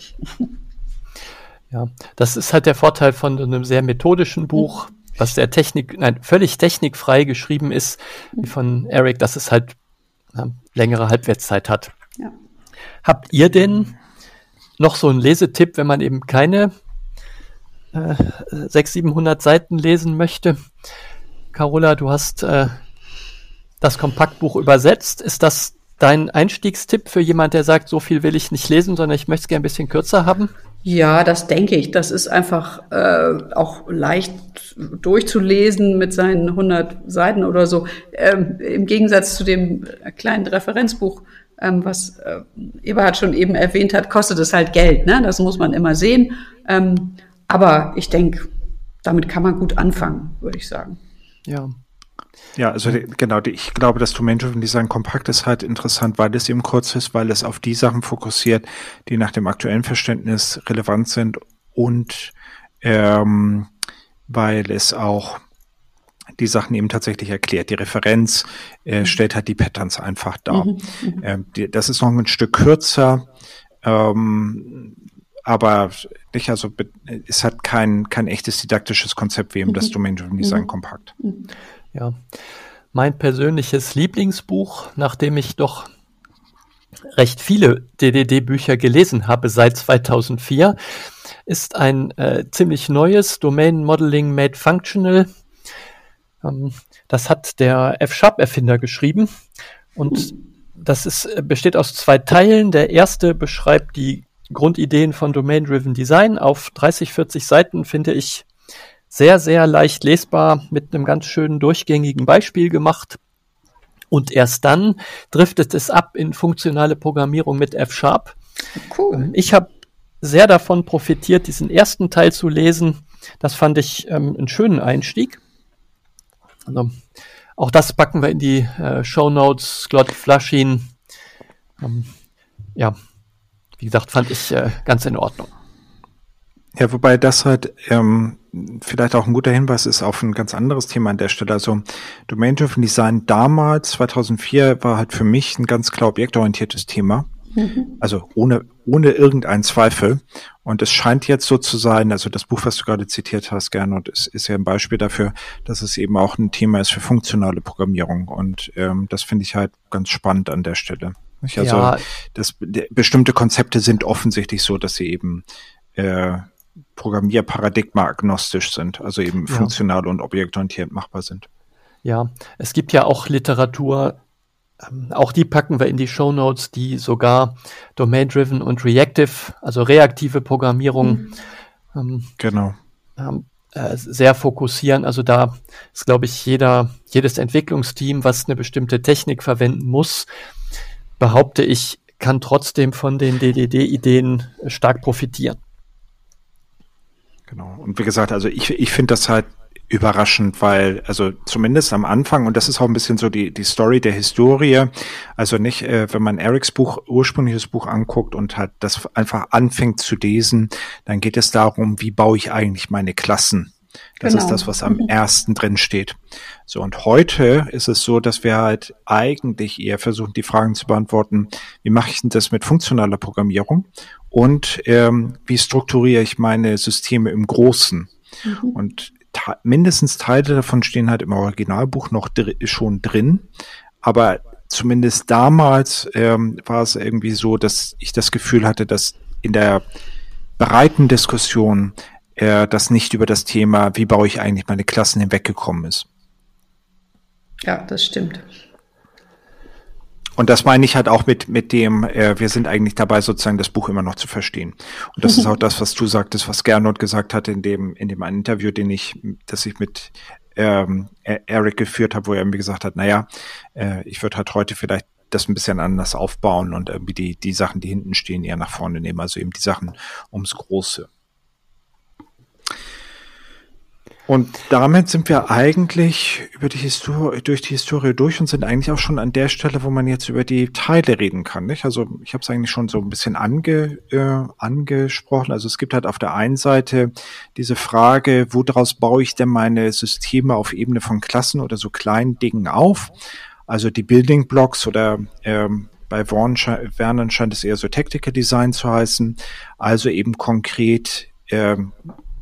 Ja, das ist halt der Vorteil von einem sehr methodischen Buch, was sehr Technik, nein, völlig technikfrei geschrieben ist, wie von Eric, dass es halt ja, längere Halbwertszeit hat. Ja. Habt ihr denn noch so einen Lesetipp, wenn man eben keine äh, 600, 700 Seiten lesen möchte. Carola, du hast äh, das Kompaktbuch übersetzt. Ist das dein Einstiegstipp für jemand, der sagt, so viel will ich nicht lesen, sondern ich möchte es gerne ein bisschen kürzer haben? Ja, das denke ich. Das ist einfach äh, auch leicht durchzulesen mit seinen 100 Seiten oder so. Ähm, Im Gegensatz zu dem kleinen Referenzbuch, ähm, was äh, Eberhard schon eben erwähnt hat, kostet es halt Geld. Ne? Das muss man immer sehen. Ähm, aber ich denke, damit kann man gut anfangen, würde ich sagen. Ja. Ja, also die, genau, die, ich glaube, das Domain-Driven Design Kompakt ist halt interessant, weil es eben kurz ist, weil es auf die Sachen fokussiert, die nach dem aktuellen Verständnis relevant sind und ähm, weil es auch die Sachen eben tatsächlich erklärt. Die Referenz äh, mhm. stellt halt die Patterns einfach dar. Mhm, mhm. ähm, die, das ist noch ein Stück kürzer, ähm, aber nicht, also es hat kein, kein echtes didaktisches Konzept wie eben das Domain-Driven Design Kompakt. Ja, mein persönliches Lieblingsbuch, nachdem ich doch recht viele DDD-Bücher gelesen habe seit 2004, ist ein äh, ziemlich neues Domain Modeling Made Functional. Ähm, das hat der F-Sharp-Erfinder geschrieben und das ist, äh, besteht aus zwei Teilen. Der erste beschreibt die Grundideen von Domain-Driven Design. Auf 30, 40 Seiten finde ich sehr, sehr leicht lesbar mit einem ganz schönen durchgängigen Beispiel gemacht. Und erst dann driftet es ab in funktionale Programmierung mit F-Sharp. Cool. Ähm, ich habe sehr davon profitiert, diesen ersten Teil zu lesen. Das fand ich ähm, einen schönen Einstieg. Also, auch das packen wir in die äh, Show Notes. Glot Flaschin. Ähm, ja, wie gesagt, fand ich äh, ganz in Ordnung. Ja, wobei das halt ähm, vielleicht auch ein guter Hinweis ist auf ein ganz anderes Thema an der Stelle. Also Domain-Driven Design damals, 2004, war halt für mich ein ganz klar objektorientiertes Thema. Mhm. Also ohne, ohne irgendeinen Zweifel. Und es scheint jetzt so zu sein, also das Buch, was du gerade zitiert hast, Gernot, ist, ist ja ein Beispiel dafür, dass es eben auch ein Thema ist für funktionale Programmierung. Und ähm, das finde ich halt ganz spannend an der Stelle. Also ja. das, bestimmte Konzepte sind offensichtlich so, dass sie eben äh, Programmierparadigma agnostisch sind, also eben ja. funktional und objektorientiert machbar sind. Ja, es gibt ja auch Literatur, auch die packen wir in die Show Notes, die sogar Domain-Driven und Reactive, also reaktive Programmierung, mhm. ähm, genau. Ähm, äh, sehr fokussieren. Also da ist, glaube ich, jeder, jedes Entwicklungsteam, was eine bestimmte Technik verwenden muss, behaupte ich, kann trotzdem von den DDD-Ideen stark profitieren. Genau. Und wie gesagt, also ich, ich finde das halt überraschend, weil, also zumindest am Anfang, und das ist auch ein bisschen so die, die Story der Historie, also nicht, äh, wenn man Erics Buch, ursprüngliches Buch anguckt und halt das einfach anfängt zu lesen, dann geht es darum, wie baue ich eigentlich meine Klassen. Das genau. ist das, was am mhm. ersten drin steht. So, und heute ist es so, dass wir halt eigentlich eher versuchen, die Fragen zu beantworten, wie mache ich denn das mit funktionaler Programmierung und ähm, wie strukturiere ich meine Systeme im Großen. Mhm. Und mindestens Teile davon stehen halt im Originalbuch noch dr schon drin, aber zumindest damals ähm, war es irgendwie so, dass ich das Gefühl hatte, dass in der breiten Diskussion äh, das nicht über das Thema, wie baue ich eigentlich meine Klassen hinweggekommen ist. Ja, das stimmt. Und das meine ich halt auch mit, mit dem, äh, wir sind eigentlich dabei, sozusagen das Buch immer noch zu verstehen. Und das ist auch das, was du sagtest, was Gernot gesagt hat in dem, in dem einen Interview, den ich, das ich mit ähm, e-, Eric geführt habe, wo er mir gesagt hat, naja, äh, ich würde halt heute vielleicht das ein bisschen anders aufbauen und irgendwie die, die Sachen, die hinten stehen, eher nach vorne nehmen. Also eben die Sachen ums Große. Und damit sind wir eigentlich über die Historie, durch die Historie durch und sind eigentlich auch schon an der Stelle, wo man jetzt über die Teile reden kann. Nicht? Also ich habe es eigentlich schon so ein bisschen ange, äh, angesprochen. Also es gibt halt auf der einen Seite diese Frage, woraus baue ich denn meine Systeme auf Ebene von Klassen oder so kleinen Dingen auf? Also die Building Blocks oder ähm, bei Vernon scheint es eher so Tactical Design zu heißen. Also eben konkret ähm,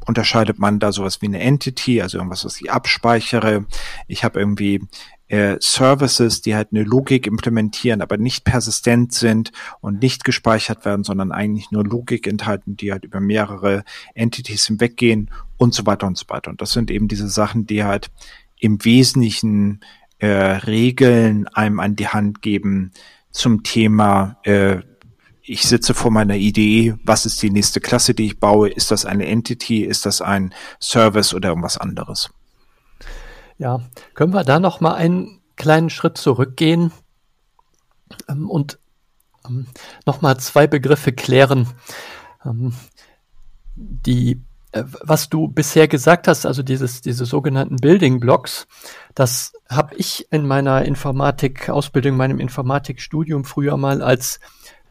unterscheidet man da sowas wie eine Entity, also irgendwas, was ich abspeichere. Ich habe irgendwie äh, Services, die halt eine Logik implementieren, aber nicht persistent sind und nicht gespeichert werden, sondern eigentlich nur Logik enthalten, die halt über mehrere Entities hinweggehen und so weiter und so weiter. Und das sind eben diese Sachen, die halt im Wesentlichen äh, Regeln einem an die Hand geben zum Thema äh, ich sitze vor meiner Idee, was ist die nächste Klasse, die ich baue? Ist das eine Entity? Ist das ein Service oder irgendwas anderes? Ja, können wir da noch mal einen kleinen Schritt zurückgehen ähm, und ähm, noch mal zwei Begriffe klären, ähm, die äh, was du bisher gesagt hast, also dieses, diese sogenannten Building Blocks, das habe ich in meiner Informatik-Ausbildung, meinem Informatikstudium früher mal als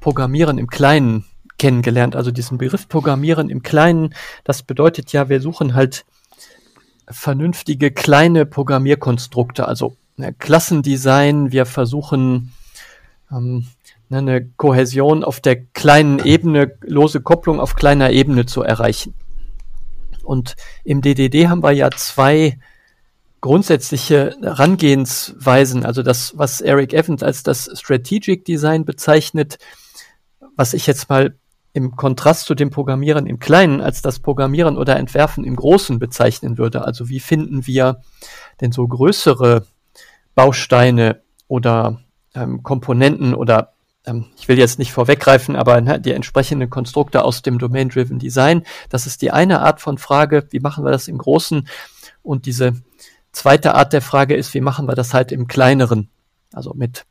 Programmieren im Kleinen kennengelernt. Also diesen Begriff Programmieren im Kleinen, das bedeutet ja, wir suchen halt vernünftige kleine Programmierkonstrukte, also ne, Klassendesign, wir versuchen ähm, ne, eine Kohäsion auf der kleinen Ebene, lose Kopplung auf kleiner Ebene zu erreichen. Und im DDD haben wir ja zwei grundsätzliche Herangehensweisen, also das, was Eric Evans als das Strategic Design bezeichnet, was ich jetzt mal im Kontrast zu dem Programmieren im Kleinen als das Programmieren oder Entwerfen im Großen bezeichnen würde. Also wie finden wir denn so größere Bausteine oder ähm, Komponenten oder ähm, ich will jetzt nicht vorweggreifen, aber ne, die entsprechenden Konstrukte aus dem Domain-Driven Design. Das ist die eine Art von Frage, wie machen wir das im Großen? Und diese zweite Art der Frage ist, wie machen wir das halt im Kleineren? Also mit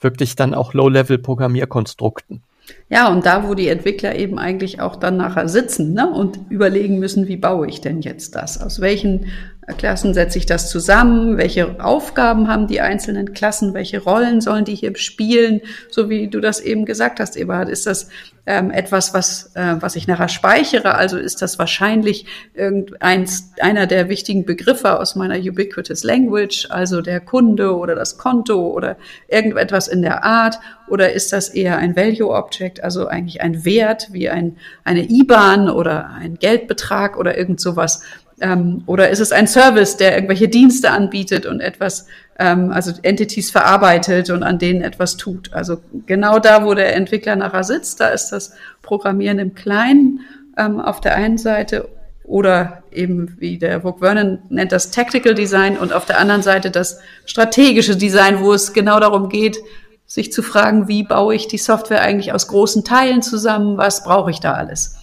wirklich dann auch Low-Level-Programmierkonstrukten. Ja, und da, wo die Entwickler eben eigentlich auch dann nachher sitzen ne, und überlegen müssen, wie baue ich denn jetzt das? Aus welchen Klassen setze ich das zusammen? Welche Aufgaben haben die einzelnen Klassen? Welche Rollen sollen die hier spielen? So wie du das eben gesagt hast, Eberhard, ist das ähm, etwas, was, äh, was ich nachher speichere? Also ist das wahrscheinlich irgendeins, einer der wichtigen Begriffe aus meiner Ubiquitous Language, also der Kunde oder das Konto oder irgendetwas in der Art? Oder ist das eher ein Value Object, also eigentlich ein Wert wie ein, eine IBAN oder ein Geldbetrag oder irgend sowas? Ähm, oder ist es ein Service, der irgendwelche Dienste anbietet und etwas, ähm, also Entities verarbeitet und an denen etwas tut? Also genau da, wo der Entwickler nachher sitzt, da ist das Programmieren im Kleinen ähm, auf der einen Seite oder eben, wie der Vogue Vernon nennt, das Tactical Design und auf der anderen Seite das strategische Design, wo es genau darum geht, sich zu fragen, wie baue ich die Software eigentlich aus großen Teilen zusammen, was brauche ich da alles?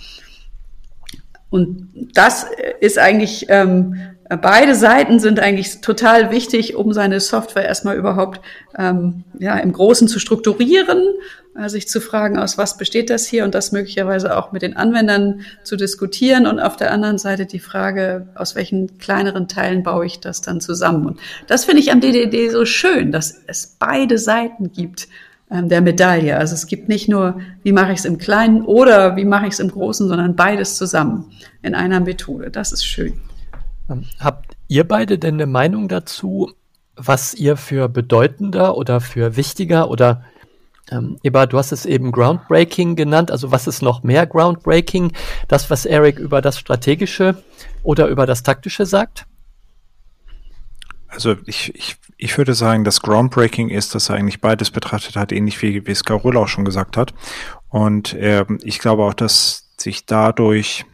Und das ist eigentlich, ähm, beide Seiten sind eigentlich total wichtig, um seine Software erstmal überhaupt ähm, ja, im Großen zu strukturieren, äh, sich zu fragen, aus was besteht das hier und das möglicherweise auch mit den Anwendern zu diskutieren und auf der anderen Seite die Frage, aus welchen kleineren Teilen baue ich das dann zusammen. Und das finde ich am DDD so schön, dass es beide Seiten gibt der Medaille. Also es gibt nicht nur, wie mache ich es im Kleinen oder wie mache ich es im Großen, sondern beides zusammen in einer Methode. Das ist schön. Ähm, habt ihr beide denn eine Meinung dazu, was ihr für bedeutender oder für wichtiger oder ähm, Eba, du hast es eben Groundbreaking genannt, also was ist noch mehr Groundbreaking? Das, was Eric über das Strategische oder über das Taktische sagt? Also ich, ich, ich würde sagen, das Groundbreaking ist, dass er eigentlich beides betrachtet hat, ähnlich wie, wie es Carola auch schon gesagt hat. Und äh, ich glaube auch, dass sich dadurch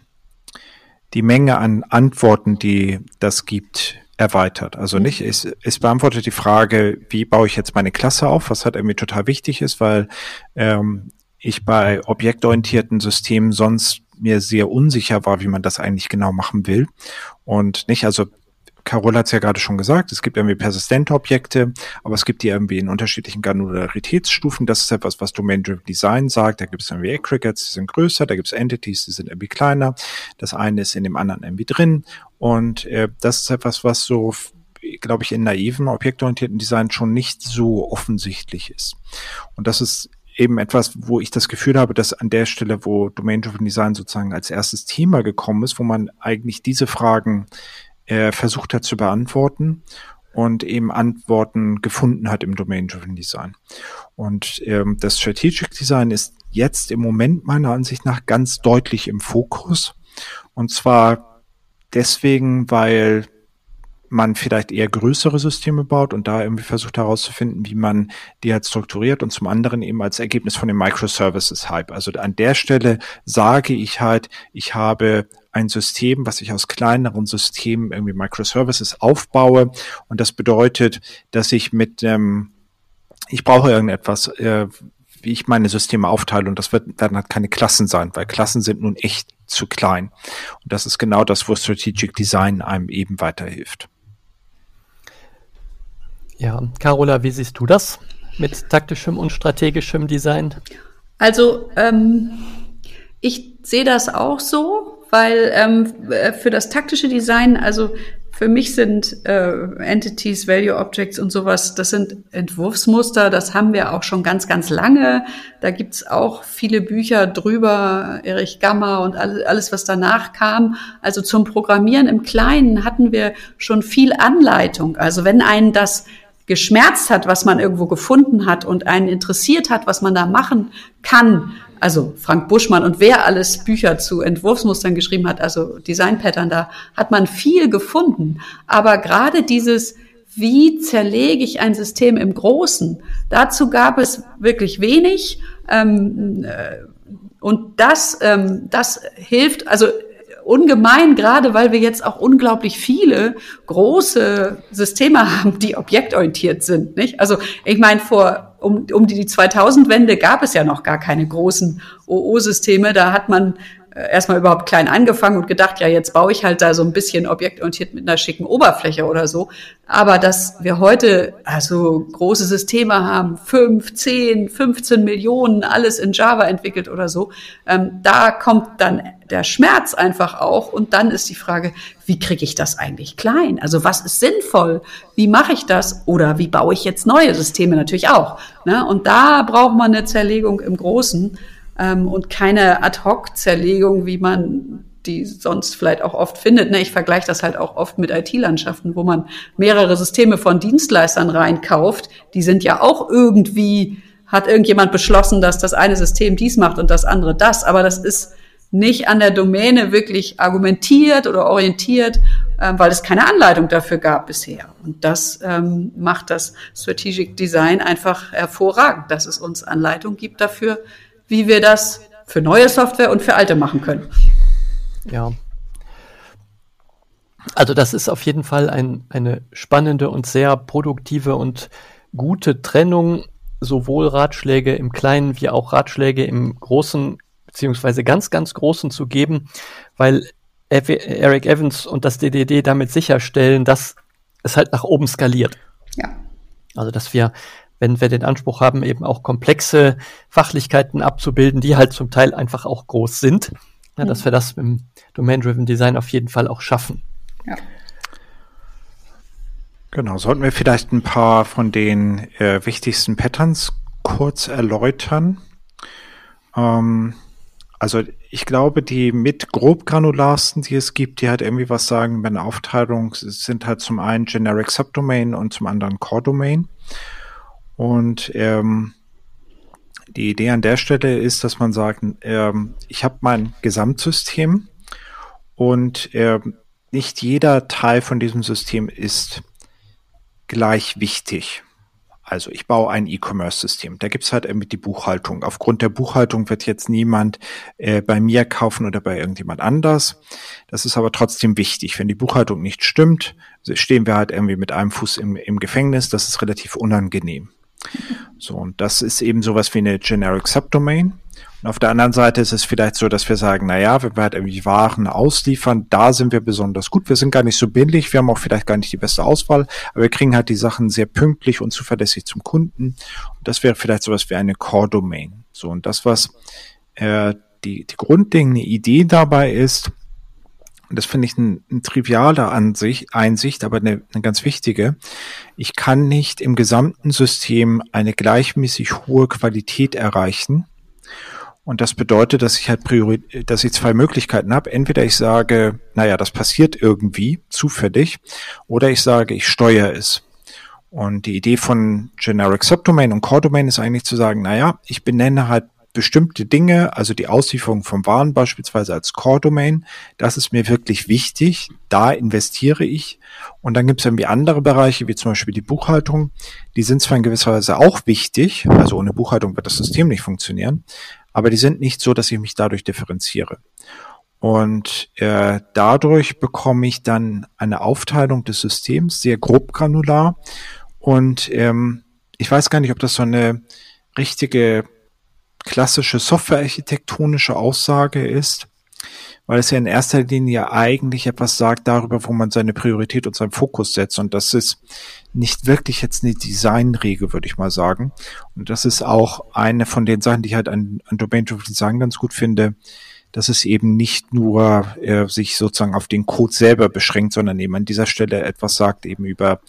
die Menge an Antworten, die das gibt, erweitert. Also nicht, es, es beantwortet die Frage, wie baue ich jetzt meine Klasse auf, was halt irgendwie total wichtig ist, weil ähm, ich bei objektorientierten Systemen sonst mir sehr unsicher war, wie man das eigentlich genau machen will. Und nicht, also Carol hat es ja gerade schon gesagt, es gibt irgendwie persistente Objekte, aber es gibt die irgendwie in unterschiedlichen Granularitätsstufen. Das ist etwas, was Domain-Driven Design sagt. Da gibt es irgendwie Aggregates, die sind größer, da gibt es Entities, die sind irgendwie kleiner. Das eine ist in dem anderen irgendwie drin. Und äh, das ist etwas, was so glaube ich, in naiven, objektorientierten Design schon nicht so offensichtlich ist. Und das ist eben etwas, wo ich das Gefühl habe, dass an der Stelle, wo Domain-Driven Design sozusagen als erstes Thema gekommen ist, wo man eigentlich diese Fragen äh, versucht hat zu beantworten und eben Antworten gefunden hat im Domain-Driven Design. Und ähm, das Strategic Design ist jetzt im Moment meiner Ansicht nach ganz deutlich im Fokus. Und zwar deswegen, weil man vielleicht eher größere Systeme baut und da irgendwie versucht herauszufinden, wie man die halt strukturiert und zum anderen eben als Ergebnis von dem Microservices-Hype. Also an der Stelle sage ich halt, ich habe ein System, was ich aus kleineren Systemen irgendwie Microservices aufbaue und das bedeutet, dass ich mit ähm, ich brauche irgendetwas, äh, wie ich meine Systeme aufteile und das wird, werden halt keine Klassen sein, weil Klassen sind nun echt zu klein. Und das ist genau das, wo Strategic Design einem eben weiterhilft. Ja, Carola, wie siehst du das mit taktischem und strategischem Design? Also ähm, ich sehe das auch so, weil ähm, äh, für das taktische Design, also für mich sind äh, Entities, Value Objects und sowas, das sind Entwurfsmuster, das haben wir auch schon ganz, ganz lange. Da gibt's auch viele Bücher drüber, Erich Gamma und alles, alles, was danach kam. Also zum Programmieren im Kleinen hatten wir schon viel Anleitung. Also wenn einen das geschmerzt hat, was man irgendwo gefunden hat und einen interessiert hat, was man da machen kann, also Frank Buschmann und wer alles Bücher zu Entwurfsmustern geschrieben hat, also Design Pattern, da hat man viel gefunden. Aber gerade dieses, wie zerlege ich ein System im Großen, dazu gab es wirklich wenig. Ähm, äh, und das, ähm, das hilft, also ungemein, gerade weil wir jetzt auch unglaublich viele große Systeme haben, die objektorientiert sind. Nicht? Also ich meine, vor um, um die 2000-Wende gab es ja noch gar keine großen OO-Systeme. Da hat man erstmal überhaupt klein angefangen und gedacht, ja, jetzt baue ich halt da so ein bisschen objektorientiert mit einer schicken Oberfläche oder so. Aber dass wir heute also große Systeme haben, fünf, zehn, 15 Millionen, alles in Java entwickelt oder so, ähm, da kommt dann der Schmerz einfach auch. Und dann ist die Frage, wie kriege ich das eigentlich klein? Also was ist sinnvoll? Wie mache ich das? Oder wie baue ich jetzt neue Systeme natürlich auch? Ne? Und da braucht man eine Zerlegung im Großen ähm, und keine Ad-Hoc-Zerlegung, wie man die sonst vielleicht auch oft findet. Ne? Ich vergleiche das halt auch oft mit IT-Landschaften, wo man mehrere Systeme von Dienstleistern reinkauft. Die sind ja auch irgendwie, hat irgendjemand beschlossen, dass das eine System dies macht und das andere das. Aber das ist nicht an der Domäne wirklich argumentiert oder orientiert, ähm, weil es keine Anleitung dafür gab bisher. Und das ähm, macht das Strategic Design einfach hervorragend, dass es uns Anleitung gibt dafür, wie wir das für neue Software und für alte machen können. Ja. Also das ist auf jeden Fall ein, eine spannende und sehr produktive und gute Trennung, sowohl Ratschläge im Kleinen wie auch Ratschläge im Großen, beziehungsweise ganz, ganz Großen zu geben, weil Eric Evans und das DDD damit sicherstellen, dass es halt nach oben skaliert. Ja. Also dass wir wenn wir den Anspruch haben, eben auch komplexe Fachlichkeiten abzubilden, die halt zum Teil einfach auch groß sind, ja, dass mhm. wir das im Domain-Driven Design auf jeden Fall auch schaffen. Ja. Genau, sollten wir vielleicht ein paar von den äh, wichtigsten Patterns kurz erläutern. Ähm, also ich glaube, die mit grob granularsten, die es gibt, die halt irgendwie was sagen bei einer Aufteilung, sind halt zum einen Generic Subdomain und zum anderen Core Domain. Und ähm, die Idee an der Stelle ist, dass man sagt, ähm, ich habe mein Gesamtsystem und ähm, nicht jeder Teil von diesem System ist gleich wichtig. Also ich baue ein E-Commerce-System. Da gibt's halt irgendwie die Buchhaltung. Aufgrund der Buchhaltung wird jetzt niemand äh, bei mir kaufen oder bei irgendjemand anders. Das ist aber trotzdem wichtig. Wenn die Buchhaltung nicht stimmt, stehen wir halt irgendwie mit einem Fuß im, im Gefängnis. Das ist relativ unangenehm. So, und das ist eben sowas wie eine Generic Subdomain. Und auf der anderen Seite ist es vielleicht so, dass wir sagen, na ja, wenn wir halt irgendwie Waren ausliefern, da sind wir besonders gut. Wir sind gar nicht so billig, wir haben auch vielleicht gar nicht die beste Auswahl, aber wir kriegen halt die Sachen sehr pünktlich und zuverlässig zum Kunden. Und das wäre vielleicht sowas wie eine Core Domain. So, und das, was äh, die, die grundlegende Idee dabei ist, und das finde ich ein, ein triviale Ansicht, Einsicht, aber eine, eine ganz wichtige. Ich kann nicht im gesamten System eine gleichmäßig hohe Qualität erreichen. Und das bedeutet, dass ich halt Priori dass ich zwei Möglichkeiten habe. Entweder ich sage, naja, das passiert irgendwie zufällig, oder ich sage, ich steuere es. Und die Idee von Generic Subdomain und Core Domain ist eigentlich zu sagen, naja, ich benenne halt bestimmte Dinge, also die Auslieferung von Waren beispielsweise als Core-Domain, das ist mir wirklich wichtig, da investiere ich. Und dann gibt es irgendwie andere Bereiche, wie zum Beispiel die Buchhaltung, die sind zwar in gewisser Weise auch wichtig, also ohne Buchhaltung wird das System nicht funktionieren, aber die sind nicht so, dass ich mich dadurch differenziere. Und äh, dadurch bekomme ich dann eine Aufteilung des Systems, sehr grob granular. Und ähm, ich weiß gar nicht, ob das so eine richtige klassische softwarearchitektonische Aussage ist, weil es ja in erster Linie eigentlich etwas sagt darüber, wo man seine Priorität und seinen Fokus setzt. Und das ist nicht wirklich jetzt eine Designregel, würde ich mal sagen. Und das ist auch eine von den Sachen, die ich halt an, an Domain-Driven Design ganz gut finde, dass es eben nicht nur äh, sich sozusagen auf den Code selber beschränkt, sondern eben an dieser Stelle etwas sagt eben über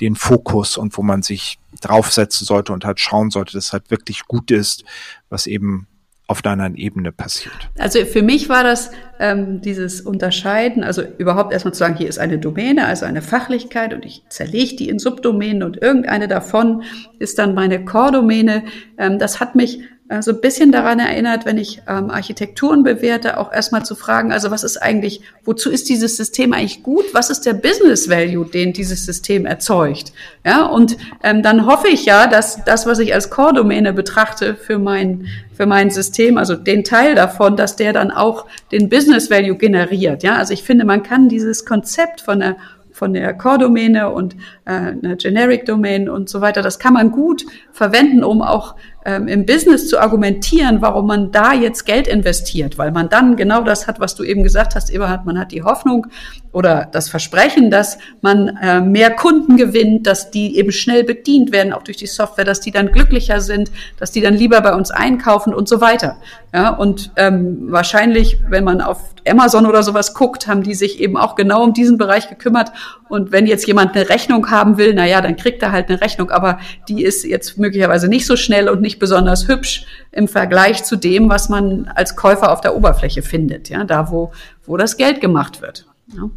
den Fokus und wo man sich draufsetzen sollte und halt schauen sollte, dass halt wirklich gut ist, was eben auf deiner Ebene passiert. Also für mich war das ähm, dieses Unterscheiden, also überhaupt erstmal zu sagen, hier ist eine Domäne, also eine Fachlichkeit und ich zerlege die in Subdomänen und irgendeine davon ist dann meine Core-Domäne. Ähm, das hat mich äh, so ein bisschen daran erinnert, wenn ich ähm, Architekturen bewerte, auch erstmal zu fragen, also was ist eigentlich, wozu ist dieses System eigentlich gut? Was ist der Business Value, den dieses System erzeugt? Ja, und ähm, dann hoffe ich ja, dass das, was ich als Core-Domäne betrachte für mein, für mein System, also den Teil davon, dass der dann auch den Business Value generiert. Ja, also ich finde, man kann dieses Konzept von der von der Core-Domäne und äh, einer Generic-Domain und so weiter. Das kann man gut verwenden, um auch ähm, im Business zu argumentieren, warum man da jetzt Geld investiert, weil man dann genau das hat, was du eben gesagt hast, Eberhard, man hat die Hoffnung oder das Versprechen, dass man äh, mehr Kunden gewinnt, dass die eben schnell bedient werden, auch durch die Software, dass die dann glücklicher sind, dass die dann lieber bei uns einkaufen und so weiter. Ja, und ähm, wahrscheinlich, wenn man auf Amazon oder sowas guckt, haben die sich eben auch genau um diesen Bereich gekümmert. Und wenn jetzt jemand eine Rechnung haben will, na ja, dann kriegt er halt eine Rechnung, aber die ist jetzt möglicherweise nicht so schnell und nicht besonders hübsch im Vergleich zu dem, was man als Käufer auf der Oberfläche findet, ja, da wo, wo das Geld gemacht wird. Ja.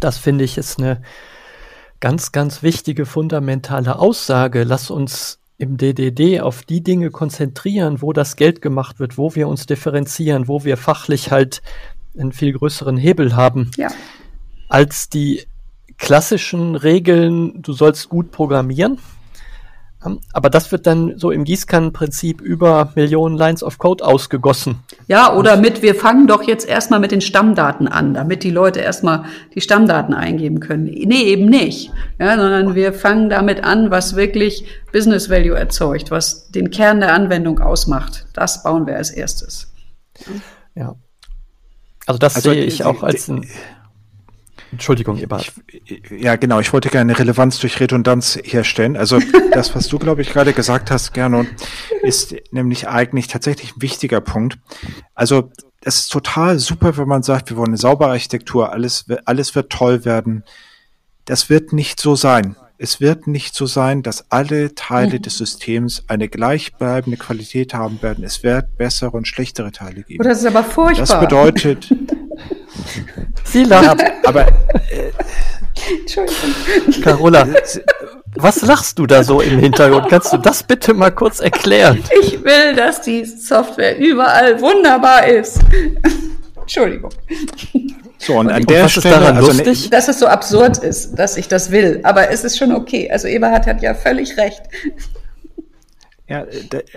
Das finde ich ist eine ganz, ganz wichtige fundamentale Aussage. Lass uns im DDD auf die Dinge konzentrieren, wo das Geld gemacht wird, wo wir uns differenzieren, wo wir fachlich halt einen viel größeren Hebel haben, ja. Als die klassischen Regeln, du sollst gut programmieren. Aber das wird dann so im Gießkannenprinzip über Millionen Lines of Code ausgegossen. Ja, oder mit, wir fangen doch jetzt erstmal mit den Stammdaten an, damit die Leute erstmal die Stammdaten eingeben können. Nee, eben nicht. Ja, sondern wir fangen damit an, was wirklich Business Value erzeugt, was den Kern der Anwendung ausmacht. Das bauen wir als erstes. Ja. Also das also, sehe ich auch als ein Entschuldigung, Ebert. Ja, genau. Ich wollte gerne Relevanz durch Redundanz herstellen. Also das, was du, glaube ich, gerade gesagt hast, gerne, ist nämlich eigentlich tatsächlich ein wichtiger Punkt. Also es ist total super, wenn man sagt, wir wollen eine saubere Architektur, alles, alles wird toll werden. Das wird nicht so sein. Es wird nicht so sein, dass alle Teile mhm. des Systems eine gleichbleibende Qualität haben werden. Es wird bessere und schlechtere Teile geben. Oh, das ist aber furchtbar. Das bedeutet, Sie lacht. aber äh, Entschuldigung. Carola, was lachst du da so im Hintergrund? Kannst du das bitte mal kurz erklären? Ich will, dass die Software überall wunderbar ist. Entschuldigung. So, und an und der Stelle, daran also lustig? dass es so absurd ist, dass ich das will. Aber es ist schon okay. Also Eberhard hat ja völlig recht. Ja,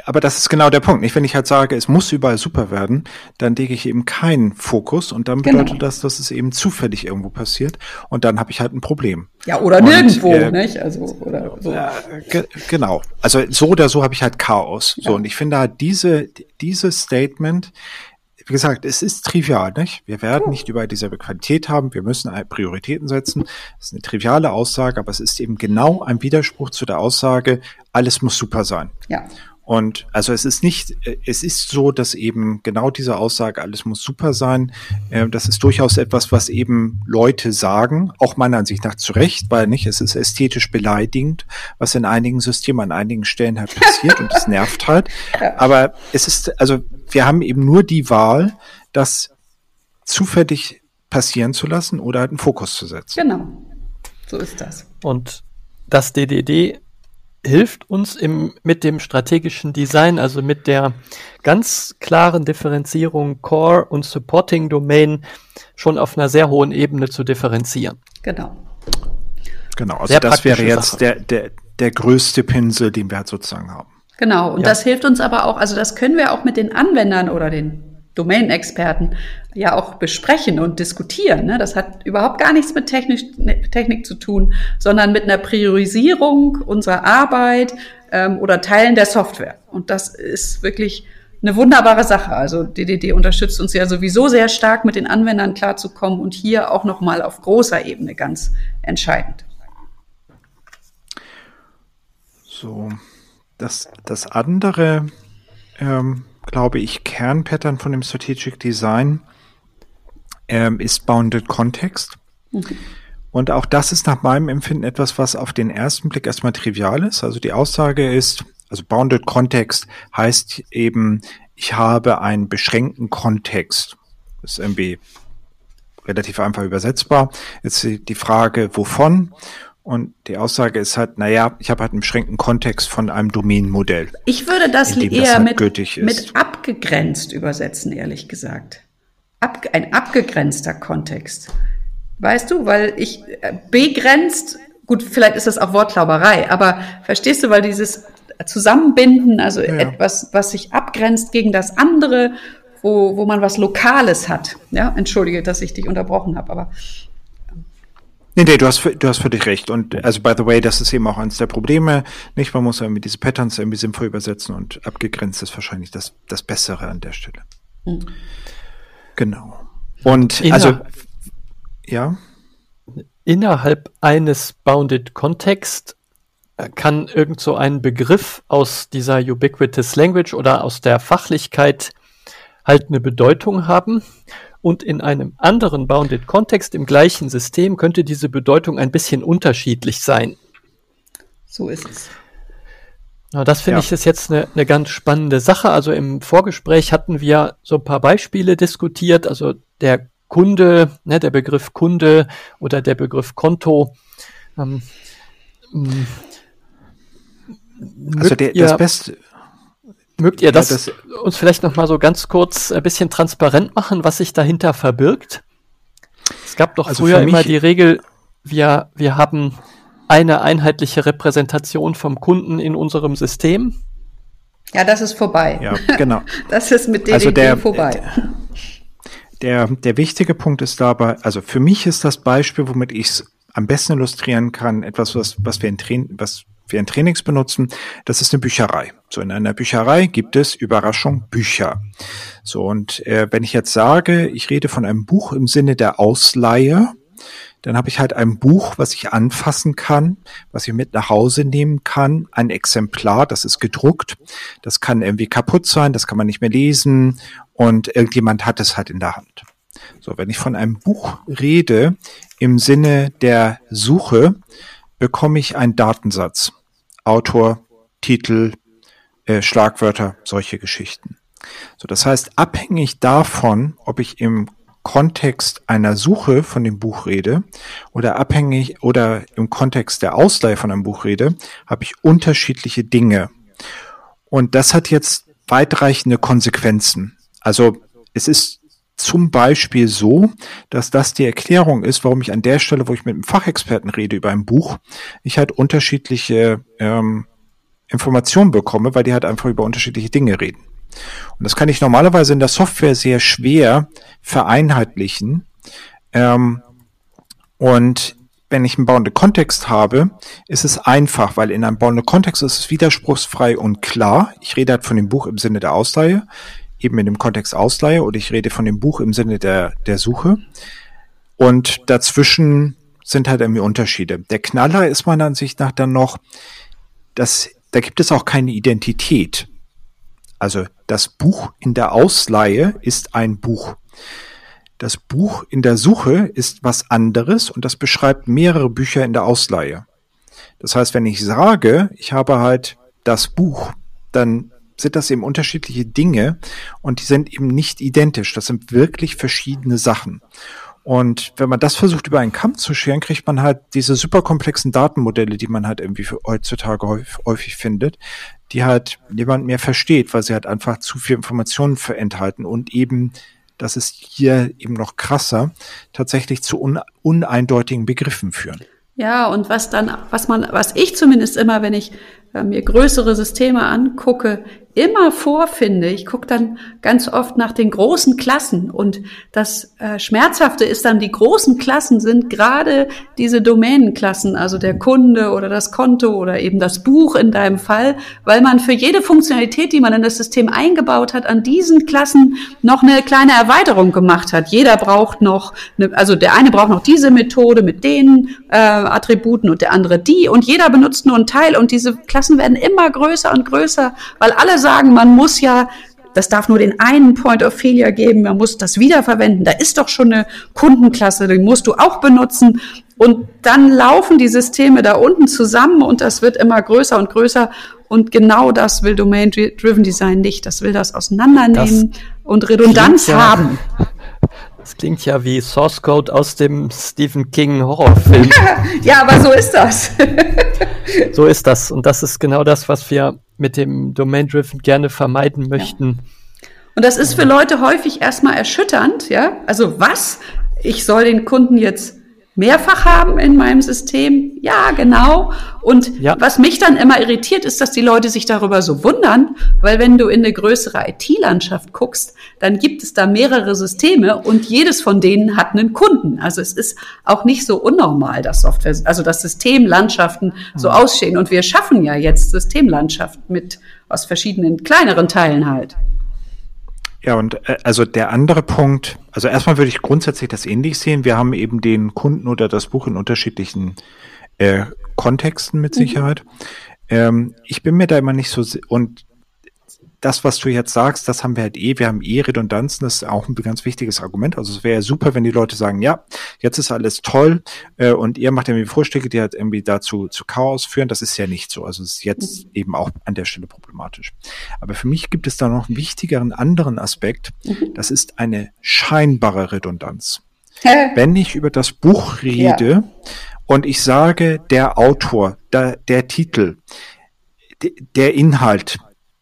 aber das ist genau der Punkt. Nicht, wenn ich halt sage, es muss überall super werden, dann lege ich eben keinen Fokus und dann bedeutet genau. das, dass es eben zufällig irgendwo passiert und dann habe ich halt ein Problem. Ja, oder und, nirgendwo, äh, nicht? Also oder so. Äh, ge genau. Also so oder so habe ich halt Chaos. Ja. So und ich finde halt diese dieses Statement wie gesagt, es ist trivial, nicht? Wir werden nicht über dieselbe Qualität haben, wir müssen Prioritäten setzen. Das ist eine triviale Aussage, aber es ist eben genau ein Widerspruch zu der Aussage, alles muss super sein. Ja. Und also es ist nicht, es ist so, dass eben genau diese Aussage, alles muss super sein, äh, das ist durchaus etwas, was eben Leute sagen, auch meiner Ansicht nach zu Recht, weil nicht, es ist ästhetisch beleidigend, was in einigen Systemen an einigen Stellen halt passiert und es nervt halt. Aber es ist, also wir haben eben nur die Wahl, das zufällig passieren zu lassen oder halt einen Fokus zu setzen. Genau. So ist das. Und das DDD hilft uns im, mit dem strategischen Design, also mit der ganz klaren Differenzierung Core und Supporting Domain schon auf einer sehr hohen Ebene zu differenzieren. Genau. Genau, also sehr das wäre jetzt der, der, der größte Pinsel, den wir halt sozusagen haben. Genau, und ja. das hilft uns aber auch, also das können wir auch mit den Anwendern oder den Domain-Experten ja auch besprechen und diskutieren. Ne? Das hat überhaupt gar nichts mit Technik, Technik zu tun, sondern mit einer Priorisierung unserer Arbeit, ähm, oder Teilen der Software. Und das ist wirklich eine wunderbare Sache. Also DDD unterstützt uns ja sowieso sehr stark, mit den Anwendern klarzukommen und hier auch nochmal auf großer Ebene ganz entscheidend. So, das, das andere, ähm, glaube ich, Kernpattern von dem Strategic Design ähm, ist Bounded Context. Mhm. Und auch das ist nach meinem Empfinden etwas, was auf den ersten Blick erstmal trivial ist. Also die Aussage ist, also Bounded Context heißt eben, ich habe einen beschränkten Kontext. Das ist irgendwie relativ einfach übersetzbar. Jetzt die Frage, wovon? Und die Aussage ist halt, naja, ich habe halt einen beschränkten Kontext von einem Domainmodell. Ich würde das eher das halt mit, mit abgegrenzt übersetzen, ehrlich gesagt. Ab, ein abgegrenzter Kontext. Weißt du, weil ich äh, begrenzt, gut, vielleicht ist das auch Wortklauberei, aber verstehst du, weil dieses Zusammenbinden, also ja. etwas, was sich abgrenzt gegen das andere, wo, wo man was Lokales hat. Ja, entschuldige, dass ich dich unterbrochen habe, aber Nee, nee, du hast, du hast völlig recht. Und also, by the way, das ist eben auch eines der Probleme. Nicht, man muss irgendwie diese Patterns irgendwie sinnvoll übersetzen und abgegrenzt ist wahrscheinlich das, das Bessere an der Stelle. Mhm. Genau. Und Inner also, ja. Innerhalb eines Bounded Context äh, kann irgend so ein Begriff aus dieser Ubiquitous Language oder aus der Fachlichkeit halt eine Bedeutung haben und in einem anderen Bounded Kontext im gleichen System könnte diese Bedeutung ein bisschen unterschiedlich sein. So ist es. Na, das finde ja. ich ist jetzt eine, eine ganz spannende Sache. Also im Vorgespräch hatten wir so ein paar Beispiele diskutiert. Also der Kunde, ne, der Begriff Kunde oder der Begriff Konto. Ähm, also der, das Beste, Mögt ihr das, ja, das uns vielleicht noch mal so ganz kurz ein bisschen transparent machen, was sich dahinter verbirgt? Es gab doch also früher immer die Regel, wir, wir haben eine einheitliche Repräsentation vom Kunden in unserem System. Ja, das ist vorbei. Ja, genau. Das ist mit DDD also der, vorbei. Der, der wichtige Punkt ist dabei, also für mich ist das Beispiel, womit ich es am besten illustrieren kann, etwas, was, was wir in Train, was wir in Trainings benutzen, das ist eine Bücherei. So in einer Bücherei gibt es Überraschung Bücher. So und äh, wenn ich jetzt sage, ich rede von einem Buch im Sinne der Ausleihe, dann habe ich halt ein Buch, was ich anfassen kann, was ich mit nach Hause nehmen kann, ein Exemplar, das ist gedruckt, das kann irgendwie kaputt sein, das kann man nicht mehr lesen und irgendjemand hat es halt in der Hand. So, wenn ich von einem Buch rede im Sinne der Suche, bekomme ich einen Datensatz. Autor, Titel, äh, Schlagwörter, solche Geschichten. So, das heißt, abhängig davon, ob ich im Kontext einer Suche von dem Buch rede oder abhängig oder im Kontext der Ausleihe von einem Buch rede, habe ich unterschiedliche Dinge. Und das hat jetzt weitreichende Konsequenzen. Also es ist zum Beispiel so, dass das die Erklärung ist, warum ich an der Stelle, wo ich mit einem Fachexperten rede über ein Buch, ich halt unterschiedliche ähm, Informationen bekomme, weil die halt einfach über unterschiedliche Dinge reden. Und das kann ich normalerweise in der Software sehr schwer vereinheitlichen. Ähm, und wenn ich einen bounded Kontext habe, ist es einfach, weil in einem bounded Kontext ist es widerspruchsfrei und klar. Ich rede halt von dem Buch im Sinne der Ausleihe eben in dem Kontext Ausleihe oder ich rede von dem Buch im Sinne der, der Suche. Und dazwischen sind halt irgendwie Unterschiede. Der Knaller ist meiner Ansicht nach dann noch, dass da gibt es auch keine Identität. Also das Buch in der Ausleihe ist ein Buch. Das Buch in der Suche ist was anderes und das beschreibt mehrere Bücher in der Ausleihe. Das heißt, wenn ich sage, ich habe halt das Buch, dann sind das eben unterschiedliche Dinge und die sind eben nicht identisch. Das sind wirklich verschiedene Sachen. Und wenn man das versucht über einen Kamm zu scheren, kriegt man halt diese super komplexen Datenmodelle, die man halt irgendwie heutzutage häufig, häufig findet, die halt niemand mehr versteht, weil sie halt einfach zu viel Informationen enthalten und eben, das ist hier eben noch krasser, tatsächlich zu un uneindeutigen Begriffen führen. Ja, und was dann, was man, was ich zumindest immer, wenn ich äh, mir größere Systeme angucke, immer vorfinde. Ich gucke dann ganz oft nach den großen Klassen und das äh, Schmerzhafte ist dann, die großen Klassen sind gerade diese Domänenklassen, also der Kunde oder das Konto oder eben das Buch in deinem Fall, weil man für jede Funktionalität, die man in das System eingebaut hat, an diesen Klassen noch eine kleine Erweiterung gemacht hat. Jeder braucht noch, eine, also der eine braucht noch diese Methode mit den äh, Attributen und der andere die und jeder benutzt nur einen Teil und diese Klassen werden immer größer und größer, weil alle sagen, man muss ja das darf nur den einen Point of Failure geben, man muss das wiederverwenden. Da ist doch schon eine Kundenklasse, die musst du auch benutzen. Und dann laufen die Systeme da unten zusammen und das wird immer größer und größer. Und genau das will Domain-Driven Design nicht. Das will das auseinandernehmen das und Redundanz ja, haben. Das klingt ja wie Source Code aus dem Stephen King Horrorfilm. ja, aber so ist das. so ist das. Und das ist genau das, was wir mit dem Domain-Driven gerne vermeiden möchten. Ja. Und das ist für Leute häufig erstmal erschütternd, ja. Also was? Ich soll den Kunden jetzt mehrfach haben in meinem System. Ja, genau. Und ja. was mich dann immer irritiert, ist, dass die Leute sich darüber so wundern, weil wenn du in eine größere IT-Landschaft guckst, dann gibt es da mehrere Systeme und jedes von denen hat einen Kunden. Also es ist auch nicht so unnormal, dass Software, also dass Systemlandschaften so mhm. aussehen. Und wir schaffen ja jetzt Systemlandschaften mit aus verschiedenen kleineren Teilen halt. Ja, und äh, also der andere Punkt, also erstmal würde ich grundsätzlich das ähnlich sehen. Wir haben eben den Kunden oder das Buch in unterschiedlichen äh, Kontexten mit mhm. Sicherheit. Mhm. Ähm, ich bin mir da immer nicht so und das, was du jetzt sagst, das haben wir halt eh, wir haben eh Redundanzen, das ist auch ein ganz wichtiges Argument. Also es wäre super, wenn die Leute sagen, ja, jetzt ist alles toll äh, und ihr macht irgendwie Vorschläge, die halt irgendwie dazu zu Chaos führen. Das ist ja nicht so. Also es ist jetzt mhm. eben auch an der Stelle problematisch. Aber für mich gibt es da noch einen wichtigeren anderen Aspekt. Mhm. Das ist eine scheinbare Redundanz. wenn ich über das Buch rede ja. und ich sage, der Autor, der, der Titel, der Inhalt,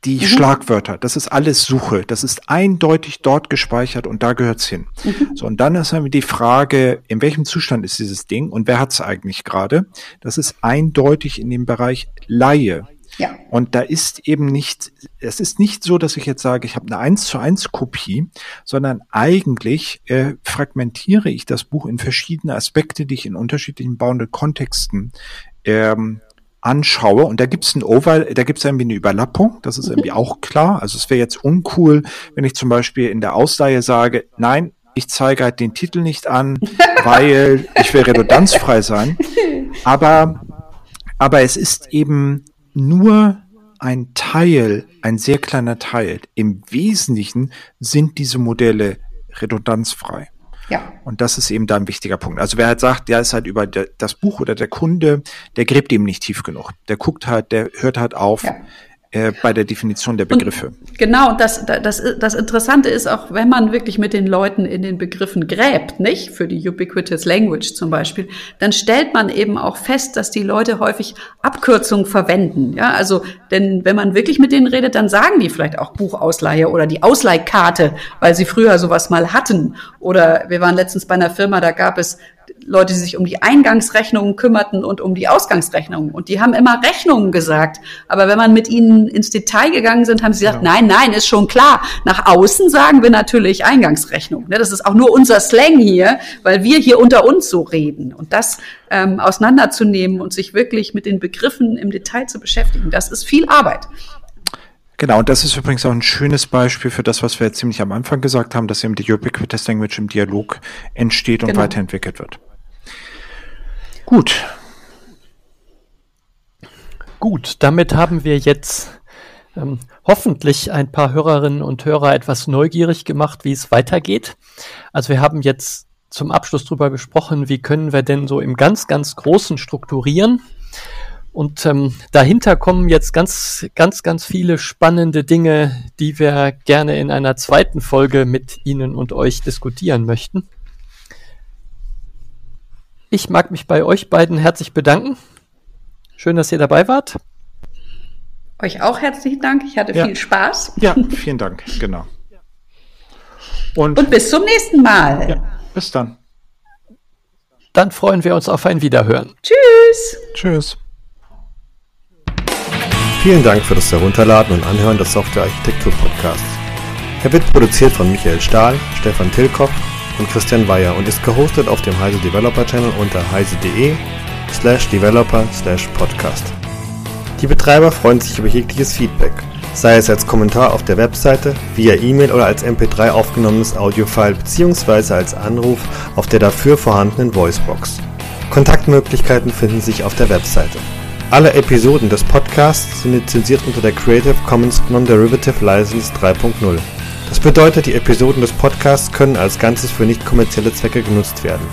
die mhm. Schlagwörter, das ist alles Suche, das ist eindeutig dort gespeichert und da gehört's hin. Mhm. So, und dann ist dann die Frage, in welchem Zustand ist dieses Ding und wer hat's eigentlich gerade? Das ist eindeutig in dem Bereich Laie. Ja. Und da ist eben nicht, es ist nicht so, dass ich jetzt sage, ich habe eine 1 zu 1 Kopie, sondern eigentlich äh, fragmentiere ich das Buch in verschiedene Aspekte, die ich in unterschiedlichen bauenden Kontexten ähm, anschaue und da gibt's ein Over, da gibt's irgendwie eine Überlappung, das ist irgendwie auch klar. Also es wäre jetzt uncool, wenn ich zum Beispiel in der Ausleihe sage, nein, ich zeige halt den Titel nicht an, weil ich will redundanzfrei sein. Aber, aber es ist eben nur ein Teil, ein sehr kleiner Teil. Im Wesentlichen sind diese Modelle redundanzfrei. Ja. Und das ist eben da ein wichtiger Punkt. Also wer halt sagt, der ist halt über das Buch oder der Kunde, der gräbt eben nicht tief genug. Der guckt halt, der hört halt auf. Ja. Äh, bei der Definition der Begriffe. Und genau, und das, das, das Interessante ist auch, wenn man wirklich mit den Leuten in den Begriffen gräbt, nicht? Für die Ubiquitous Language zum Beispiel, dann stellt man eben auch fest, dass die Leute häufig Abkürzungen verwenden. Ja, also, denn wenn man wirklich mit denen redet, dann sagen die vielleicht auch Buchausleihe oder die Ausleihkarte, weil sie früher sowas mal hatten. Oder wir waren letztens bei einer Firma, da gab es Leute, die sich um die Eingangsrechnungen kümmerten und um die Ausgangsrechnungen. Und die haben immer Rechnungen gesagt. Aber wenn man mit ihnen ins Detail gegangen sind, haben sie gesagt, genau. nein, nein, ist schon klar. Nach außen sagen wir natürlich Eingangsrechnung. Ne, das ist auch nur unser Slang hier, weil wir hier unter uns so reden. Und das ähm, auseinanderzunehmen und sich wirklich mit den Begriffen im Detail zu beschäftigen, das ist viel Arbeit. Genau, und das ist übrigens auch ein schönes Beispiel für das, was wir jetzt ziemlich am Anfang gesagt haben, dass eben die Ubiquitous Language im Dialog entsteht und genau. weiterentwickelt wird. Gut. Gut, damit haben wir jetzt ähm, hoffentlich ein paar Hörerinnen und Hörer etwas neugierig gemacht, wie es weitergeht. Also wir haben jetzt zum Abschluss darüber gesprochen, wie können wir denn so im ganz, ganz Großen strukturieren. Und ähm, dahinter kommen jetzt ganz, ganz, ganz viele spannende Dinge, die wir gerne in einer zweiten Folge mit Ihnen und euch diskutieren möchten. Ich mag mich bei euch beiden herzlich bedanken. Schön, dass ihr dabei wart. Euch auch herzlichen Dank. Ich hatte ja. viel Spaß. Ja, vielen Dank. Genau. Und, und bis zum nächsten Mal. Ja, bis dann. Dann freuen wir uns auf ein Wiederhören. Tschüss. Tschüss. Vielen Dank für das Herunterladen und Anhören des Software Architektur Podcasts. Er wird produziert von Michael Stahl, Stefan Tilkoff und Christian Weyer und ist gehostet auf dem Heise Developer Channel unter heise.de slash developer slash podcast. Die Betreiber freuen sich über jegliches Feedback, sei es als Kommentar auf der Webseite, via E-Mail oder als MP3 aufgenommenes Audiofile bzw. als Anruf auf der dafür vorhandenen Voicebox. Kontaktmöglichkeiten finden sich auf der Webseite. Alle Episoden des Podcasts sind lizenziert unter der Creative Commons Non-Derivative License 3.0. Das bedeutet, die Episoden des Podcasts können als Ganzes für nicht kommerzielle Zwecke genutzt werden.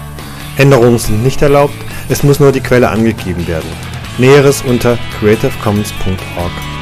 Änderungen sind nicht erlaubt, es muss nur die Quelle angegeben werden. Näheres unter creativecommons.org.